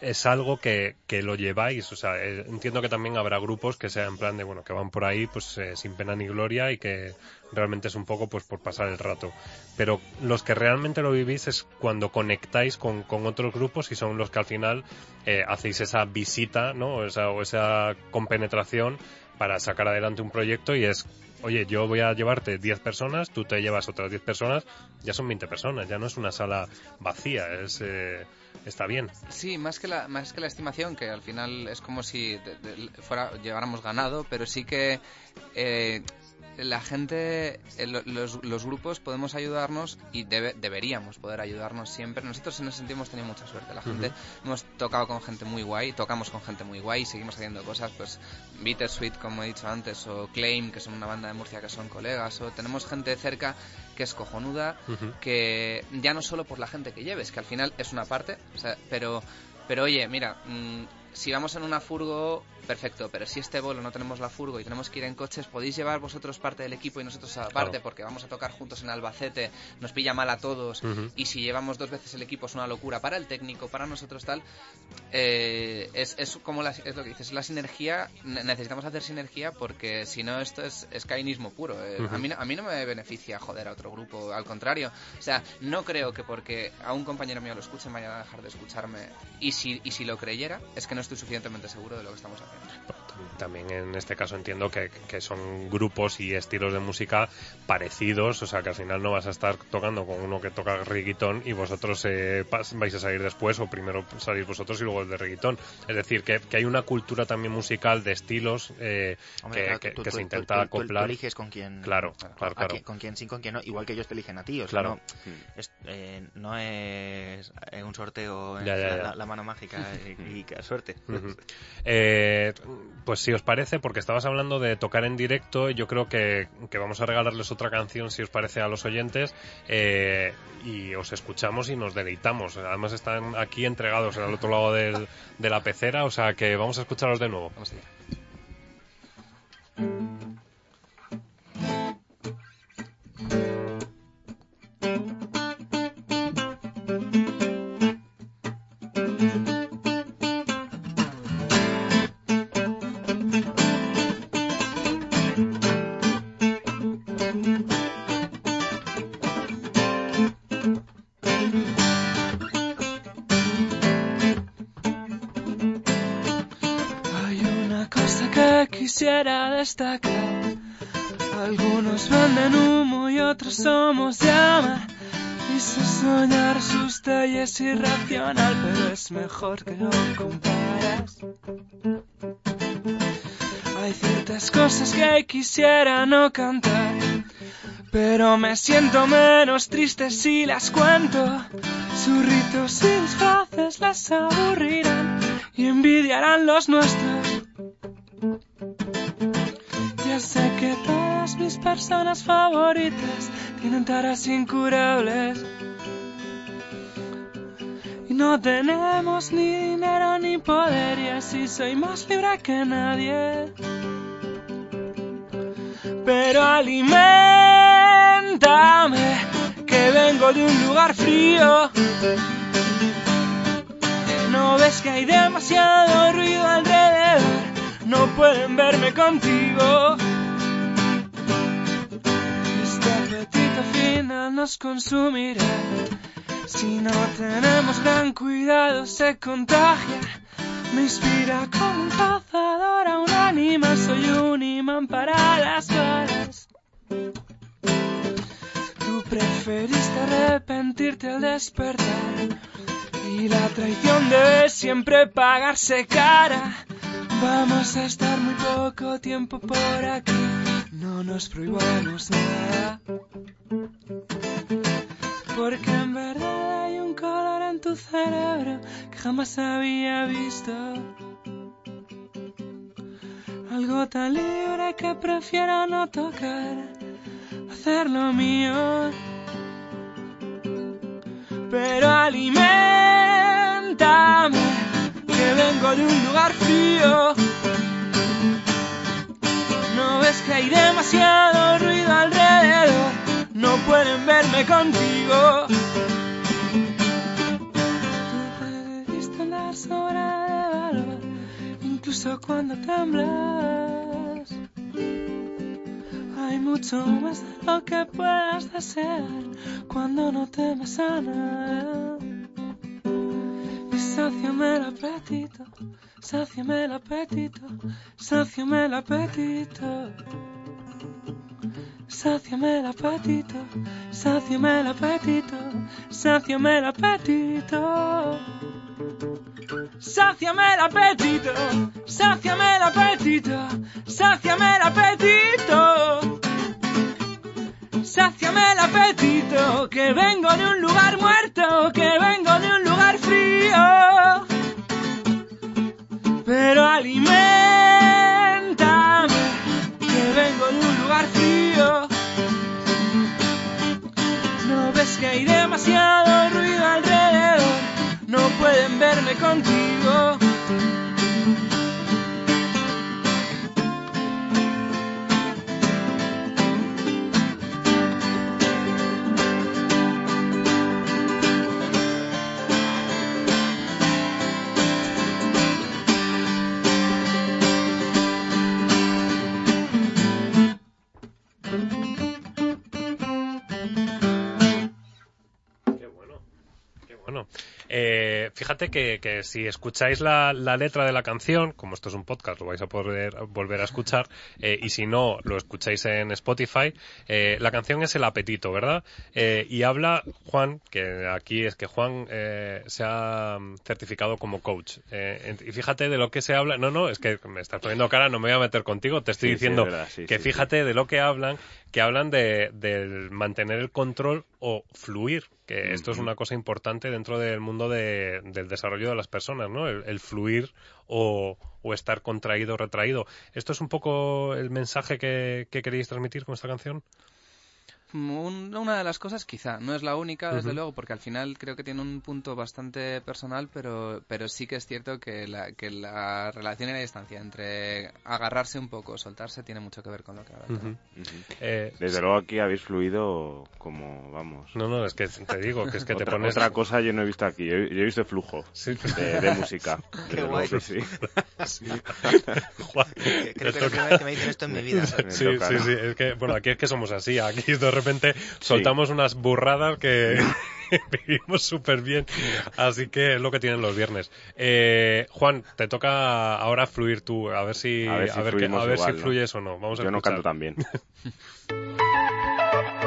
es algo que, que lo lleváis, o sea, eh, entiendo que también habrá grupos que sean en plan de, bueno, que van por ahí pues eh, sin pena ni gloria y que realmente es un poco pues por pasar el rato. Pero los que realmente lo vivís es cuando conectáis con, con otros grupos y son los que al final eh, hacéis esa visita, ¿no? O esa, o esa compenetración para sacar adelante un proyecto y es oye, yo voy a llevarte 10 personas, tú te llevas otras 10 personas, ya son 20 personas, ya no es una sala vacía, es... Eh, está bien. Sí, más que la, más que la estimación, que al final es como si de, de, fuera lleváramos ganado, pero sí que eh, la gente, eh, los, los, grupos podemos ayudarnos y debe, deberíamos poder ayudarnos siempre. Nosotros en ese sentido hemos tenido mucha suerte. La gente, uh -huh. hemos tocado con gente muy guay, tocamos con gente muy guay y seguimos haciendo cosas, pues Bittersweet, como he dicho antes, o Claim, que son una banda de Murcia que son colegas, o tenemos gente cerca que es cojonuda, uh -huh. que ya no solo por la gente que lleves, que al final es una parte, o sea, pero, pero oye, mira, mmm, si vamos en una furgo, perfecto, pero si este bolo no tenemos la furgo y tenemos que ir en coches, podéis llevar vosotros parte del equipo y nosotros aparte, claro. porque vamos a tocar juntos en Albacete, nos pilla mal a todos, uh -huh. y si llevamos dos veces el equipo es una locura para el técnico, para nosotros tal, eh, es, es, como la, es lo que dices, la sinergia, necesitamos hacer sinergia porque si no esto es, es cainismo puro. Eh, uh -huh. a, mí, a mí no me beneficia joder a otro grupo, al contrario, o sea, no creo que porque a un compañero mío lo escuchen vayan a dejar de escucharme, y si, y si lo creyera, es que no estoy suficientemente seguro de lo que estamos haciendo. También en este caso entiendo que, que, son grupos y estilos de música parecidos, o sea que al final no vas a estar tocando con uno que toca reggaetón y vosotros eh, vais a salir después o primero salís vosotros y luego el de reggaetón. Es decir, que, que hay una cultura también musical de estilos eh, Hombre, que, claro, que, tú, que tú, se tú, intenta acoplar. Tú eliges con quién. Claro, claro, claro. Quién, con quién sí, con quién no. Igual que ellos te eligen a ti. O sea, claro. no, es, eh, no es eh, un sorteo, ya, ya, la, ya. La, la, mano mágica y, y suerte. Uh -huh. Pues si os parece, porque estabas hablando de tocar en directo, yo creo que, que vamos a regalarles otra canción, si os parece, a los oyentes, eh, y os escuchamos y nos deleitamos. Además están aquí entregados al otro lado del, de la pecera, o sea que vamos a escucharlos de nuevo. Destacar. Algunos venden humo y otros somos llama. Si soñar asusta y es irracional, pero es mejor que no comparas. Hay ciertas cosas que quisiera no cantar, pero me siento menos triste si las cuento. Sus ritos y disfraces las aburrirán y envidiarán los nuestros. Personas favoritas tienen taras incurables. Y no tenemos ni dinero ni poder y así soy más libre que nadie. Pero alimentame, que vengo de un lugar frío. No ves que hay demasiado ruido alrededor, no pueden verme contigo. Nos consumirá. Si no tenemos gran cuidado se contagia. Me inspira como un cazador a un animal. Soy un imán para las balas. Tú preferiste arrepentirte al despertar. Y la traición debe siempre pagarse cara. Vamos a estar muy poco tiempo por aquí. No nos prohibamos nada. Porque en verdad hay un color en tu cerebro que jamás había visto. Algo tan libre que prefiero no tocar, hacer lo mío. Pero alimentame, que vengo de un lugar frío. Ves que hay demasiado ruido alrededor, no pueden verme contigo. Tú andar sola de valor, incluso cuando temblas. Hay mucho más de lo que puedas desear cuando no temes a nada. Y sáciame el apetito, sáciame el apetito, sáciame el apetito. Sáciame el apetito, sáciame el apetito, sáciame el apetito. Sáciame el apetito, sáciame el apetito, sáciame el apetito. Sáciame el apetito, que vengo de un lugar muerto, que vengo de un lugar frío. Pero alimentame, que vengo de un lugar frío. No ves que hay demasiado ruido alrededor, no pueden verme contigo. Eh, fíjate que, que si escucháis la, la letra de la canción, como esto es un podcast, lo vais a poder volver a escuchar, eh, y si no, lo escucháis en Spotify, eh, la canción es El Apetito, ¿verdad? Eh, y habla Juan, que aquí es que Juan eh, se ha certificado como coach. Eh, y fíjate de lo que se habla, no, no, es que me estás poniendo cara, no me voy a meter contigo, te estoy Sí, diciendo es verdad, sí, que fíjate de lo que hablan, que hablan de, del mantener el control o fluir, que esto es una cosa importante dentro del mundo de- del desarrollo de las personas, ¿no? El, el fluir o, o estar contraído o retraído. ¿Esto es un poco el mensaje que, que queréis transmitir con esta canción? Un- una de las cosas, quizá, no es la única, desde luego, porque al final creo que tiene un punto bastante personal, pero, pero sí que es cierto que la, que la relación y la distancia entre agarrarse un poco, soltarse, tiene mucho que ver con lo que habla. Eh, Desde luego aquí habéis fluido como, vamos. No, no, es que te digo, que es que te otra, pones... otra cosa yo no he visto aquí. Yo, he- yo he visto flujo Sí. de, de música. Desde luego guay. que sí. Juan, Creo que es la primera vez que me dicen esto en mi vida. Me Sí, toca, sí, ¿no? sí, es que, bueno, aquí es que somos así, aquí de repente soltamos unas burradas que, vivimos súper bien. Así que es lo que tienen los viernes. Eh, Juan, te toca ahora fluir tú, a ver si, A ver si a ver, qué- fluimos a ver igual, si ¿no? fluyes o no. Vamos a Yo no canto tan bien.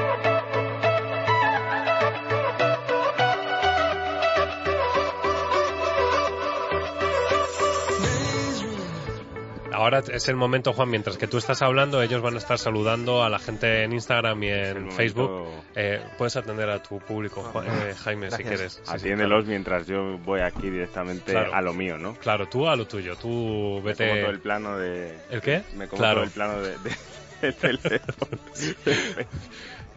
Ahora es el momento, Juan, mientras que tú estás hablando, ellos van a estar saludando a la gente en Instagram y en momento- Facebook. Eh, puedes atender a tu público, Juan- eh, Jaime, si quieres. Sí, sí, Atiéndelos mientras yo voy aquí directamente Claro. a lo mío, ¿no? Claro, tú a lo tuyo. Tú Me vete. como todo el plano de... ¿El qué? Me como Claro. todo el plano de... de- del teléfono.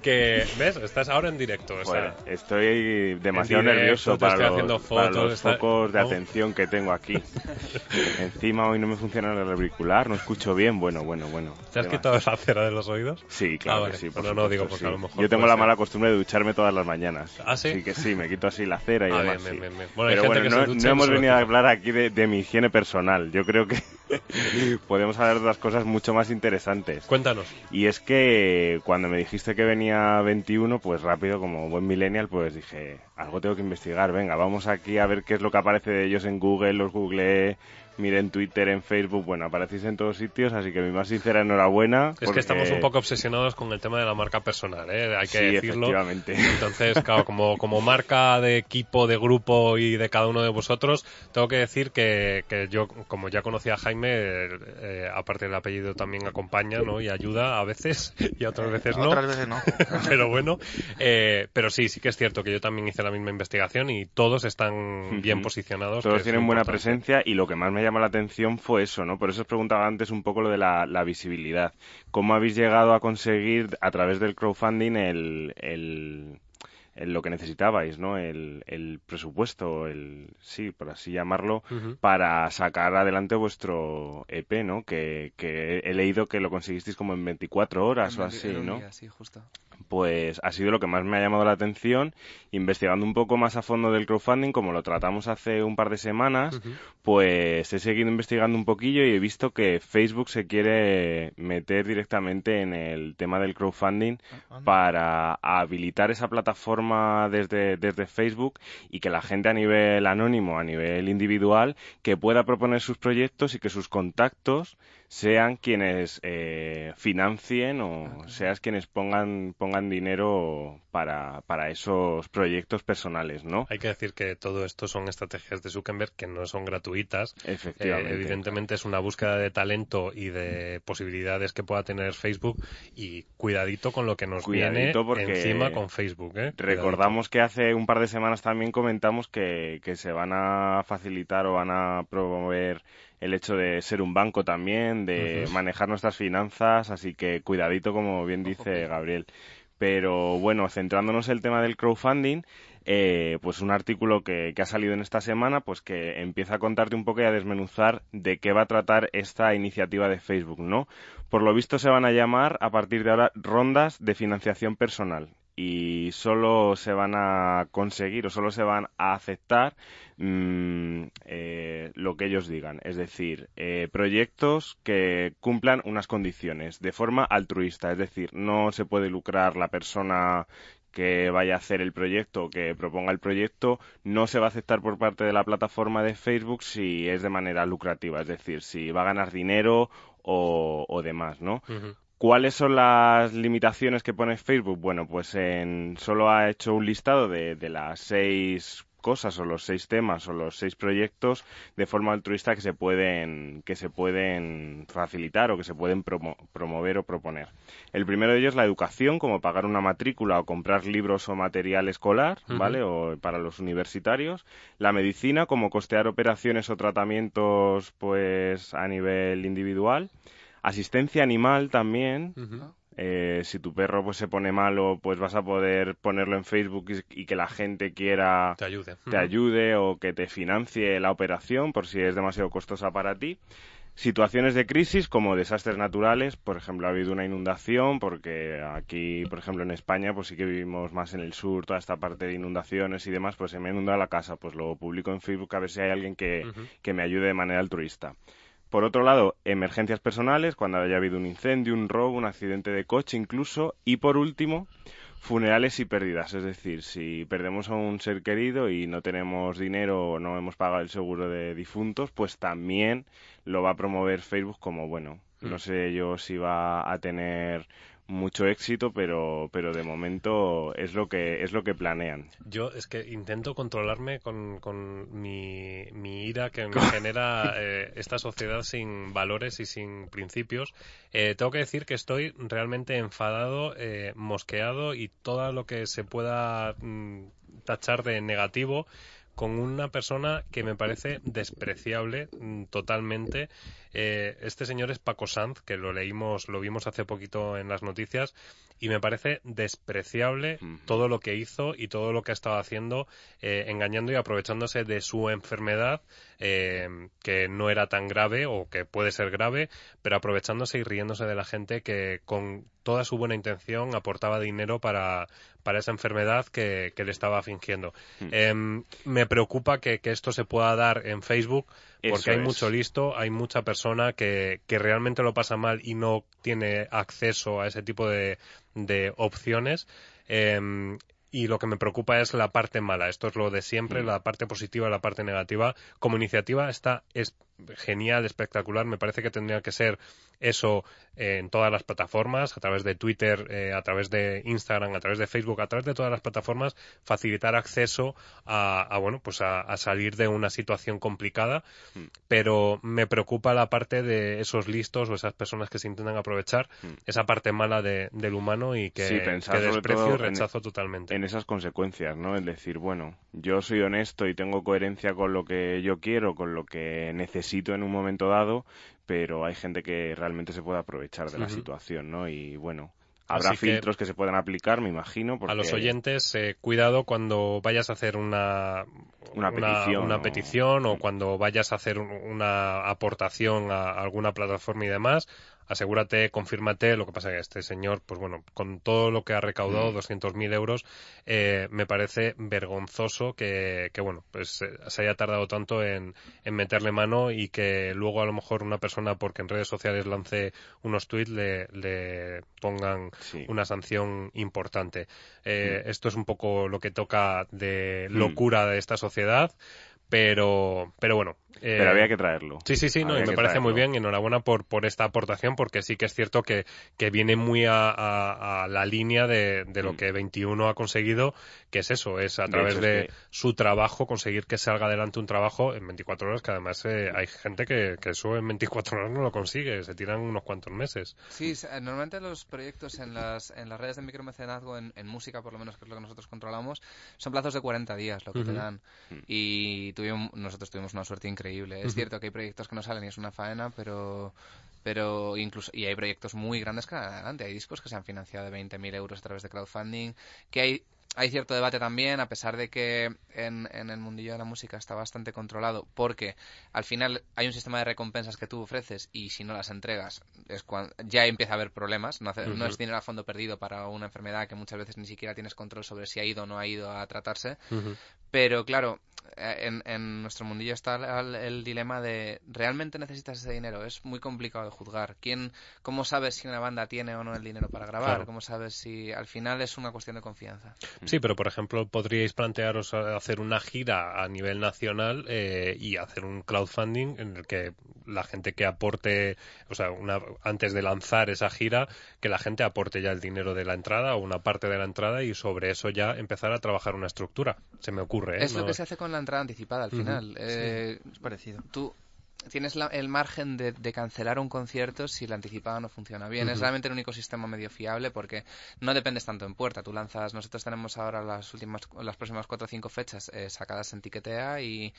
Que, ¿ves? Estás ahora en directo. o sea, Joder, estoy demasiado directo, nervioso para los, haciendo para fotos, los está- focos de ¿no? atención que tengo aquí. Encima hoy no me funciona el auricular, no escucho bien. Bueno, bueno, bueno. ¿Te has quitado la cera de los oídos? Sí, claro Ah, que vale. sí. por Bueno, no, digo, supuesto, porque sí. a lo mejor Yo tengo la ser. mala costumbre de ducharme todas las mañanas. ¿Ah, sí? Así que sí, me quito así la cera y Ah, demás. bien, bien, bien. Bueno, Pero bueno, que no, no hemos venido a hablar aquí de, de mi higiene personal. Yo creo que podemos hablar de otras cosas mucho más interesantes. Cuéntanos. Y es que cuando me dijiste que venía 21, pues rápido, como buen millennial, pues dije, algo tengo que investigar. Venga, vamos aquí a ver qué es lo que aparece de ellos en Google, los googleé, miré en Twitter, en Facebook. Bueno, aparecéis en todos sitios, así que mi más sincera enhorabuena. Es que porque- estamos un poco obsesionados con el tema de la marca personal, ¿eh? Hay que Sí, decirlo. efectivamente. Entonces, claro, como, como marca de equipo, de grupo y de cada uno de vosotros, tengo que decir que, que yo, como ya conocía a Jaime, eh, eh, aparte del apellido también acompaña, ¿no? Y ayuda a veces y otras veces no. Otras veces no. pero bueno, eh, pero sí, sí que es cierto que yo también hice la misma investigación y todos están bien posicionados. que Todos tienen buena presencia y lo que más me llama la atención fue eso, ¿no? Por eso os preguntaba antes un poco lo de la, visibilidad. ¿Cómo habéis llegado a conseguir a través del crowdfunding el lo que necesitabais, ¿no? El, el presupuesto, el sí, por así llamarlo, para sacar adelante vuestro EP, ¿no? Que, que he leído que lo conseguisteis como en 24 horas o así, ¿no? día, sí, justo. pues ha sido lo que más me ha llamado la atención. Investigando un poco más a fondo del crowdfunding, como lo tratamos hace un par de semanas, pues he seguido investigando un poquillo y he visto que Facebook se quiere meter directamente en el tema del crowdfunding para habilitar esa plataforma desde, desde Facebook y que la gente a nivel anónimo, a nivel individual, que pueda proponer sus proyectos y que sus contactos sean quienes eh, financien o seas quienes pongan, pongan dinero para, para esos proyectos personales, ¿no? Hay que decir que todo esto son estrategias de Zuckerberg que no son gratuitas. Efectivamente. Eh, evidentemente es una búsqueda de talento y de posibilidades que pueda tener Facebook y cuidadito con lo que nos viene Cuidadito encima con Facebook. ¿eh? Recordamos que hace un par de semanas también comentamos que, que se van a facilitar o van a promover el hecho de ser un banco también, de manejar nuestras finanzas, así que cuidadito como bien dice Gabriel. Pero bueno, centrándonos en el tema del crowdfunding, eh, pues un artículo que, que ha salido en esta semana, pues que empieza a contarte un poco y a desmenuzar de qué va a tratar esta iniciativa de Facebook, ¿no? Por lo visto se van a llamar a partir de ahora rondas de financiación personal y solo se van a conseguir o solo se van a aceptar mm, eh, lo que ellos digan, es decir, eh, proyectos que cumplan unas condiciones de forma altruista, es decir, no se puede lucrar la persona que vaya a hacer el proyecto que proponga el proyecto no se va a aceptar por parte de la plataforma de Facebook si es de manera lucrativa, es decir, si va a ganar dinero o, o demás, ¿no? ¿Cuáles son las limitaciones que pone Facebook? Bueno, pues en, solo ha hecho un listado de, de las seis cosas o los seis temas o los seis proyectos de forma altruista que se pueden que se pueden facilitar o que se pueden promo- promover o proponer. El primero de ellos la educación, como pagar una matrícula o comprar libros o material escolar. ¿vale? O para los universitarios. La medicina, como costear operaciones o tratamientos, pues a nivel individual. Asistencia animal también, eh, si tu perro pues se pone malo, pues vas a poder ponerlo en Facebook y, y que la gente quiera Te ayude. te ayude o que te financie la operación por si es demasiado costosa para ti. Situaciones de crisis como desastres naturales, por ejemplo, ha habido una inundación, porque aquí, por ejemplo, en España, pues sí que vivimos más en el sur, toda esta parte de inundaciones y demás, pues se me ha inundado la casa, pues lo publico en Facebook a ver si hay alguien que, que me ayude de manera altruista. Por otro lado, emergencias personales, cuando haya habido un incendio, un robo, un accidente de coche incluso. Y por último, funerales y pérdidas. Es decir, si perdemos a un ser querido y no tenemos dinero o no hemos pagado el seguro de difuntos, pues también lo va a promover Facebook como, bueno, no sé yo si va a tener mucho éxito, pero, pero de momento es lo que es lo que planean. Yo es que intento controlarme con, con mi, mi ira que me genera eh, esta sociedad sin valores y sin principios. Eh, tengo que decir que estoy realmente enfadado, eh, mosqueado y todo lo que se pueda mm, tachar de negativo con una persona que me parece despreciable mm, totalmente. Eh, este señor es Paco Sanz, que lo leímos, lo vimos hace poquito en las noticias, y me parece despreciable todo lo que hizo y todo lo que ha estado haciendo, eh, engañando y aprovechándose de su enfermedad, eh, que no era tan grave o que puede ser grave, pero aprovechándose y riéndose de la gente que con toda su buena intención aportaba dinero para, para esa enfermedad que, que le estaba fingiendo. Em, me preocupa que, que esto se pueda dar en Facebook porque Eso hay es. mucho listo, hay mucha persona que, que realmente lo pasa mal y no tiene acceso a ese tipo de, de opciones. Em, y lo que me preocupa es la parte mala. Esto es lo de siempre, la parte positiva la parte negativa. Como iniciativa está es genial, espectacular. Me parece que tendría que ser eso eh, en todas las plataformas, a través de Twitter, eh, a través de Instagram, a través de Facebook, a través de todas las plataformas, facilitar acceso a, a, bueno, pues a, a salir de una situación complicada. Pero me preocupa la parte de esos listos o esas personas que se intentan aprovechar, esa parte mala de- del humano y que, Sí, pensar desprecio y en- rechazo totalmente. en esas consecuencias, ¿no? Es decir, bueno, yo soy honesto y tengo coherencia con lo que yo quiero, con lo que necesito en un momento dado, pero hay gente que realmente se puede aprovechar de la situación, ¿no? Y bueno, habrá Así filtros que... se puedan aplicar, me imagino, porque A los oyentes, eh, cuidado cuando vayas a hacer una, Una petición, una o- petición o cuando vayas a hacer un- una aportación a alguna plataforma y demás. Asegúrate, confírmate. Lo que pasa es que este señor, pues bueno, con todo lo que ha recaudado, Mm. 200.000 euros, eh, me parece vergonzoso que, que bueno, pues eh, se haya tardado tanto en, en meterle mano y que luego a lo mejor una persona, porque en redes sociales lance unos tweets, le, le pongan Sí. una sanción importante. Eh, Mm. Esto es un poco lo que toca de Mm. locura de esta sociedad, pero, pero bueno. Eh, Pero había que traerlo. Sí, sí, sí, no, y me parece muy traerlo. bien y enhorabuena por, por esta aportación porque sí que es cierto que, que viene muy a, a- a la línea de, de lo Mm. que 21 ha conseguido, que es eso, es a De través hecho, de es que- su trabajo conseguir que salga adelante un trabajo en 24 horas, que además eh, hay gente que, que eso en 24 horas no lo consigue, se tiran unos cuantos meses. Sí, eh, normalmente los proyectos en las, en las redes de micromecenazgo, en, en música por lo menos, que es lo que nosotros controlamos, son plazos de 40 días lo que te Ujú. dan. Y tuvimos, nosotros tuvimos una suerte increíble. Es Ujú. cierto que hay proyectos que no salen y es una faena, pero pero incluso y hay proyectos muy grandes que van adelante hay discos que se han financiado de 20.000 euros a través de crowdfunding que hay hay cierto debate también, a pesar de que en, en el mundillo de la música está bastante controlado, porque al final hay un sistema de recompensas que tú ofreces y si no las entregas es cuando ya empieza a haber problemas. No, hace- no es dinero a fondo perdido para una enfermedad que muchas veces ni siquiera tienes control sobre si ha ido o no ha ido a tratarse. Pero claro, en, en nuestro mundillo está el, el dilema de ¿realmente necesitas ese dinero? Es muy complicado de juzgar. ¿Quién, ¿Cómo sabes si una banda tiene o no el dinero para grabar? Claro. ¿Cómo sabes si al final es una cuestión de confianza? Sí, pero por ejemplo, podríais plantearos hacer una gira a nivel nacional eh, y hacer un crowdfunding en el que la gente que aporte, o sea, una, antes de lanzar esa gira, que la gente aporte ya el dinero de la entrada o una parte de la entrada y sobre eso ya empezar a trabajar una estructura. Se me ocurre, ¿eh? Es lo No- que se hace con la entrada anticipada al final. Eh, Es parecido. tú tienes la- el margen de, de cancelar un concierto si la anticipada no funciona bien. Es realmente el único sistema medio fiable porque no dependes tanto en puerta. Tú lanzas, nosotros tenemos ahora las últimas, las próximas cuatro o cinco fechas eh, sacadas en Tiquetea y,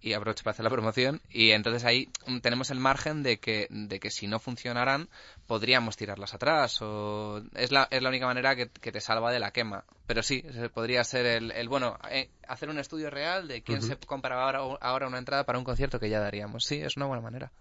y aprovecho para hacer la promoción. Y entonces ahí mm, tenemos el margen de que, de que si no funcionaran podríamos tirarlas atrás. O es la, es la única manera que, que te salva de la quema. Pero sí, podría ser el, el bueno, eh, hacer un estudio real de quién se compra ahora, ahora una entrada para un concierto que ya daríamos. Sí, es una buena manera.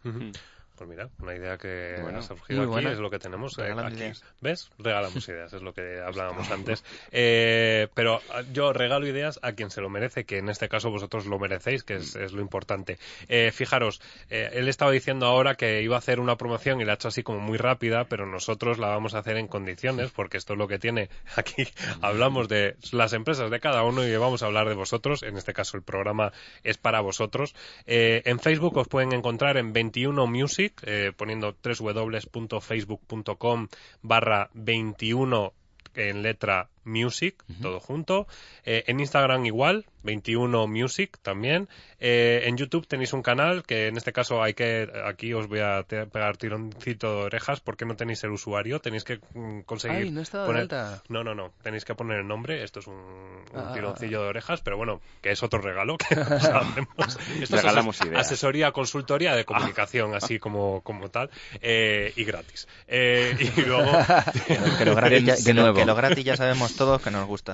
Pues mira, una idea que Bueno, ha surgido aquí buena. es lo que tenemos eh, aquí. ideas. ¿Ves? Regalamos ideas, es lo que hablábamos antes. Eh, pero ah, yo regalo ideas a quien se lo merece, que en este caso vosotros lo merecéis, que es, es lo importante. Eh, fijaros, eh, él estaba diciendo ahora que iba a hacer una promoción y la ha hecho así como muy rápida, pero nosotros la vamos a hacer en condiciones, porque esto es lo que tiene aquí. Hablamos de las empresas de cada uno y vamos a hablar de vosotros. En este caso, el programa es para vosotros. Eh, en Facebook os pueden encontrar en 21 Music, eh, poniendo www.facebook.com barra 21 en letra Music, todo junto. Eh, en Instagram igual, 21 Music también. Eh, en YouTube tenéis un canal que en este caso hay que, aquí os voy a pegar tironcito de orejas porque no tenéis el usuario, tenéis que mm, conseguir Ay, no de poner... alta. No, no, no, tenéis que poner el nombre, esto es un, un Ah, tironcillo de orejas, pero bueno, que es otro regalo que os hacemos. Esto es Regalamos ideas. asesoría, consultoría de comunicación, así como, como tal, eh, y gratis. Eh, y luego... Que lo, gratis ya, De que lo- que lo gratis ya sabemos todos que nos gusta.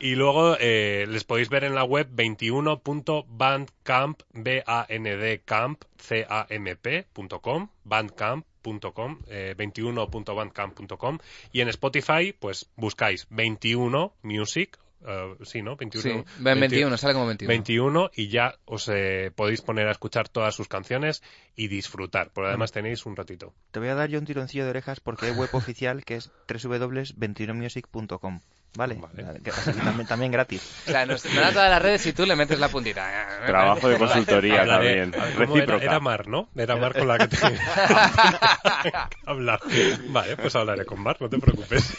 Y luego eh, les podéis ver en la web 21.bandcamp, B-A-N-D-camp, C-A-M-P.com, bandcamp.com, eh, 21.bandcamp.com. Y en Spotify, pues buscáis 21 Music, eh, sí, ¿no? 21, Sí, ven 21, sale como 21. 21 y ya os eh, podéis poner a escuchar todas sus canciones y disfrutar, porque además tenéis un ratito. Te voy a dar yo un tironcillo de orejas porque hay web oficial que es www.21music.com. ¿Vale? Vale. Que- también, también gratis. O sea, nos nos da todas las redes y tú le metes la puntita. Trabajo de consultoría Hablaré- también. Recíproca. Era Mar, ¿no? Era Mar con la que tenía que hablar. Vale, pues hablaré con Mar, no te preocupes.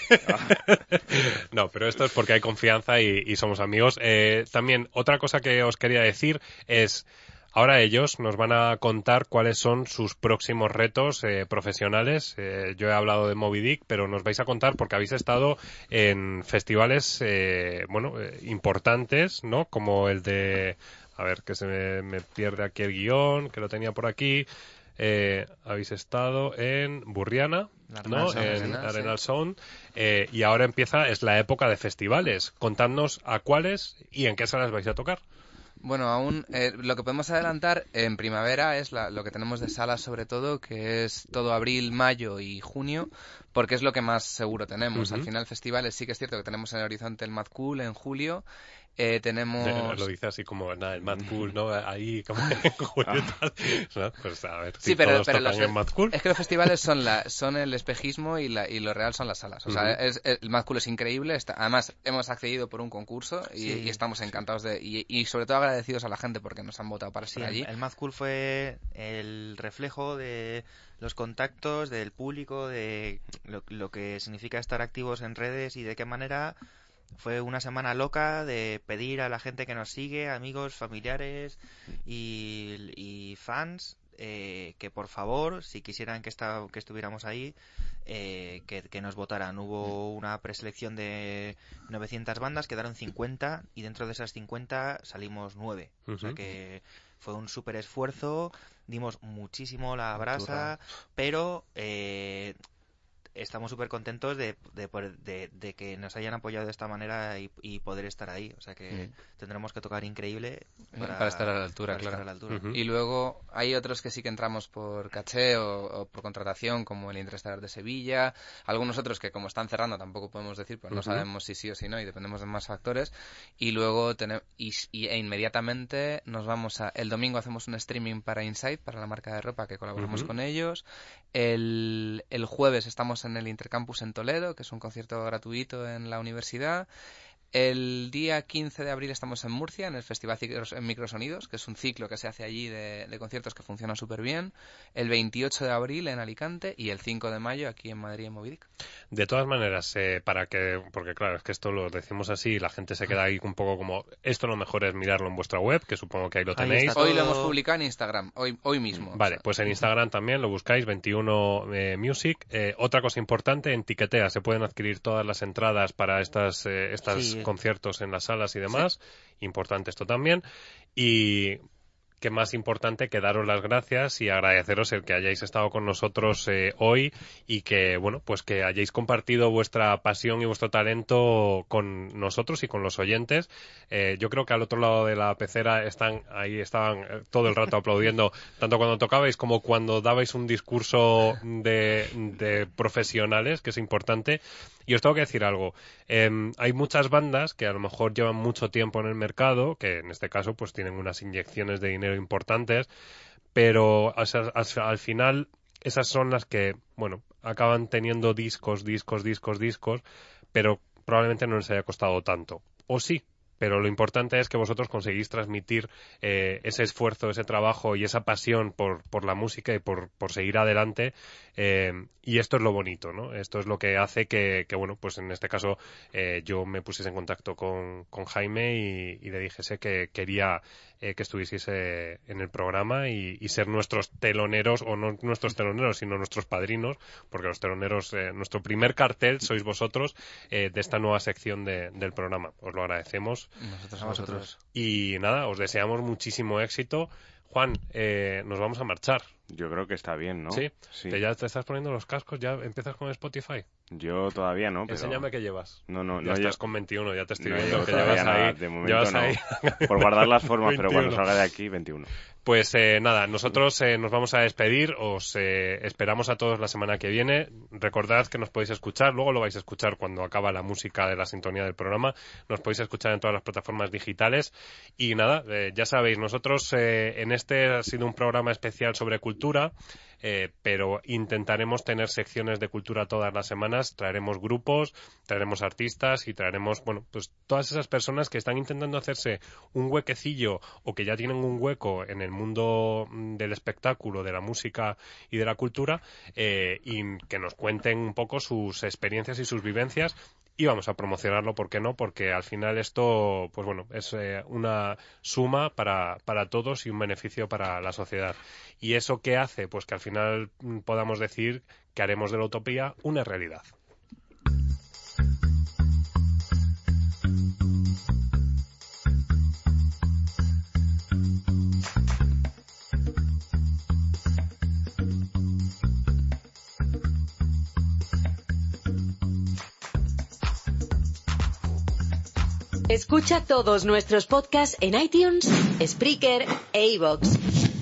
no, pero esto es porque hay confianza y, y somos amigos. Eh, también, otra cosa que os quería decir es... Ahora ellos nos van a contar cuáles son sus próximos retos eh, profesionales. Eh, yo he hablado de Moby Dick, pero nos vais a contar porque habéis estado en festivales, eh, bueno, eh, importantes, ¿no? Como el de, a ver, que se me, me pierde aquí el guion, que lo tenía por aquí. Eh, habéis estado en Burriana, ¿no? Sound, En Arenal, sí. Arenal Sound. Eh, y ahora empieza, es la época de festivales. Contadnos a cuáles y en qué salas vais a tocar. Bueno, aún eh, lo que podemos adelantar en primavera es la- lo que tenemos de salas sobre todo, que es todo abril, mayo y junio, porque es lo que más seguro tenemos. Al final festivales sí que es cierto que tenemos en el horizonte el Mad Cool en julio, eh, tenemos... Lo dice así como, nada, el Mad Cool, ¿no? Ahí, como en julio y tal. ¿No? Pues a ver, si Sí, pero, todos pero tocan los- en Mad Cool. es que los festivales son la, son el espejismo y, la, y lo real son las salas. O sea, es- el Mad Cool es increíble. está- además, hemos accedido por un concurso y, Sí. y estamos encantados de... Y, y sobre todo agradecidos a la gente porque nos han votado para Sí, estar el, allí. el Mad Cool fue el reflejo de los contactos del público, de lo, lo que significa estar activos en redes y de qué manera fue una semana loca de pedir a la gente que nos sigue, amigos, familiares y, y fans, eh, que por favor, si quisieran que, esta- que estuviéramos ahí, eh, que, que nos votaran. Hubo una preselección de 900 bandas, quedaron 50 y dentro de esas 50 salimos 9. O sea que fue un súper esfuerzo, dimos muchísimo la brasa, pero eh, estamos súper contentos de, de, de- de que nos hayan apoyado de esta manera y, y poder estar ahí. O sea que tendremos que tocar increíble Para estar a la altura, para claro. estar a la altura. Ujú. Y luego hay otros que sí que entramos por caché o, o por contratación, como el Interstellar de Sevilla. Algunos otros que, como están cerrando, tampoco podemos decir, pues no sabemos si sí o si no y dependemos de más factores. Y luego tenemos. Y, y- e inmediatamente nos vamos a. El domingo hacemos un streaming para Insight, para la marca de ropa que colaboramos con ellos. El, el jueves estamos en el Intercampus en Toledo, que es un concierto gratuito en la universidad. El día 15 de abril estamos en Murcia, en el Festival Ciclos- en Microsonidos, que es un ciclo que se hace allí de, de conciertos que funciona súper bien. El 28 de abril en Alicante y el 5 de mayo aquí en Madrid en Movidic. De todas maneras, eh, para que, porque claro, es que esto lo decimos así y la gente se queda ahí un poco como, esto lo mejor es mirarlo en vuestra web, que supongo que ahí lo tenéis. Hoy lo hemos publicado en Instagram, hoy, hoy mismo. Vale, O sea, pues en Instagram también lo buscáis, 21 eh, Music. Eh, otra cosa importante, en Tiquetea se pueden adquirir todas las entradas para estas, eh, estos Conciertos en las salas y demás. Importante esto también. Y qué más importante que daros las gracias y agradeceros el que hayáis estado con nosotros eh, hoy y que, bueno, pues que hayáis compartido vuestra pasión y vuestro talento con nosotros y con los oyentes. Eh, yo creo que al otro lado de la pecera están, ahí estaban eh, todo el rato aplaudiendo, tanto cuando tocabais como cuando dabais un discurso de, de profesionales, que es importante. Y os tengo que decir algo. Em, hay muchas bandas que a lo mejor llevan mucho tiempo en el mercado, que en este caso pues tienen unas inyecciones de dinero importantes, pero al final esas son las que, bueno, acaban teniendo discos, discos, discos, discos, pero probablemente no les haya costado tanto. O sí, pero lo importante es que vosotros conseguís transmitir eh, ese esfuerzo, ese trabajo y esa pasión por, por la música y por, por seguir adelante. Eh, y esto es lo bonito, ¿no? Esto es lo que hace que, que bueno, pues en este caso eh, yo me pusiese en contacto con, con Jaime y, y, le dijese que quería que estuvieseis en el programa y, y, ser nuestros teloneros, o no nuestros teloneros, sino nuestros padrinos, porque los teloneros, nuestro primer cartel sois vosotros de esta nueva sección de, del programa. Os lo agradecemos nosotros a vosotros. Y nada, os deseamos muchísimo éxito. Juan, eh, nos vamos a marchar. Yo creo que está bien, ¿no? Sí. sí. ¿Te ya te estás poniendo los cascos, ya empiezas con Spotify. Yo todavía no, pero... Enséñame qué llevas. No, no, ya no. estás yo... con 21, ya te estoy no, viendo que llevas nada, ahí. De momento llevas no. ahí. Por guardar las formas, pero 21. cuando salga de aquí, 21. Pues eh, nada, nosotros eh, nos vamos a despedir, os eh, esperamos a todos la semana que viene. Recordad que nos podéis escuchar, luego lo vais a escuchar cuando acaba la música de la sintonía del programa. Nos podéis escuchar en todas las plataformas digitales. Y nada, eh, ya sabéis, nosotros eh, en este ha sido un programa especial sobre cultura. Pero intentaremos tener secciones de cultura todas las semanas, traeremos grupos, traeremos artistas y traeremos, bueno, pues todas esas personas que están intentando hacerse un huequecillo o que ya tienen un hueco en el mundo del espectáculo, de la música y de la cultura eh, y que nos cuenten un poco sus experiencias y sus vivencias y vamos a promocionarlo, ¿por qué no? Porque al final esto, pues bueno, es eh, una suma para, para todos y un beneficio para la sociedad. ¿Y eso qué hace? Pues que al final podamos decir que haremos de la utopía una realidad. Escucha todos nuestros podcasts en iTunes, Spreaker e iVoox.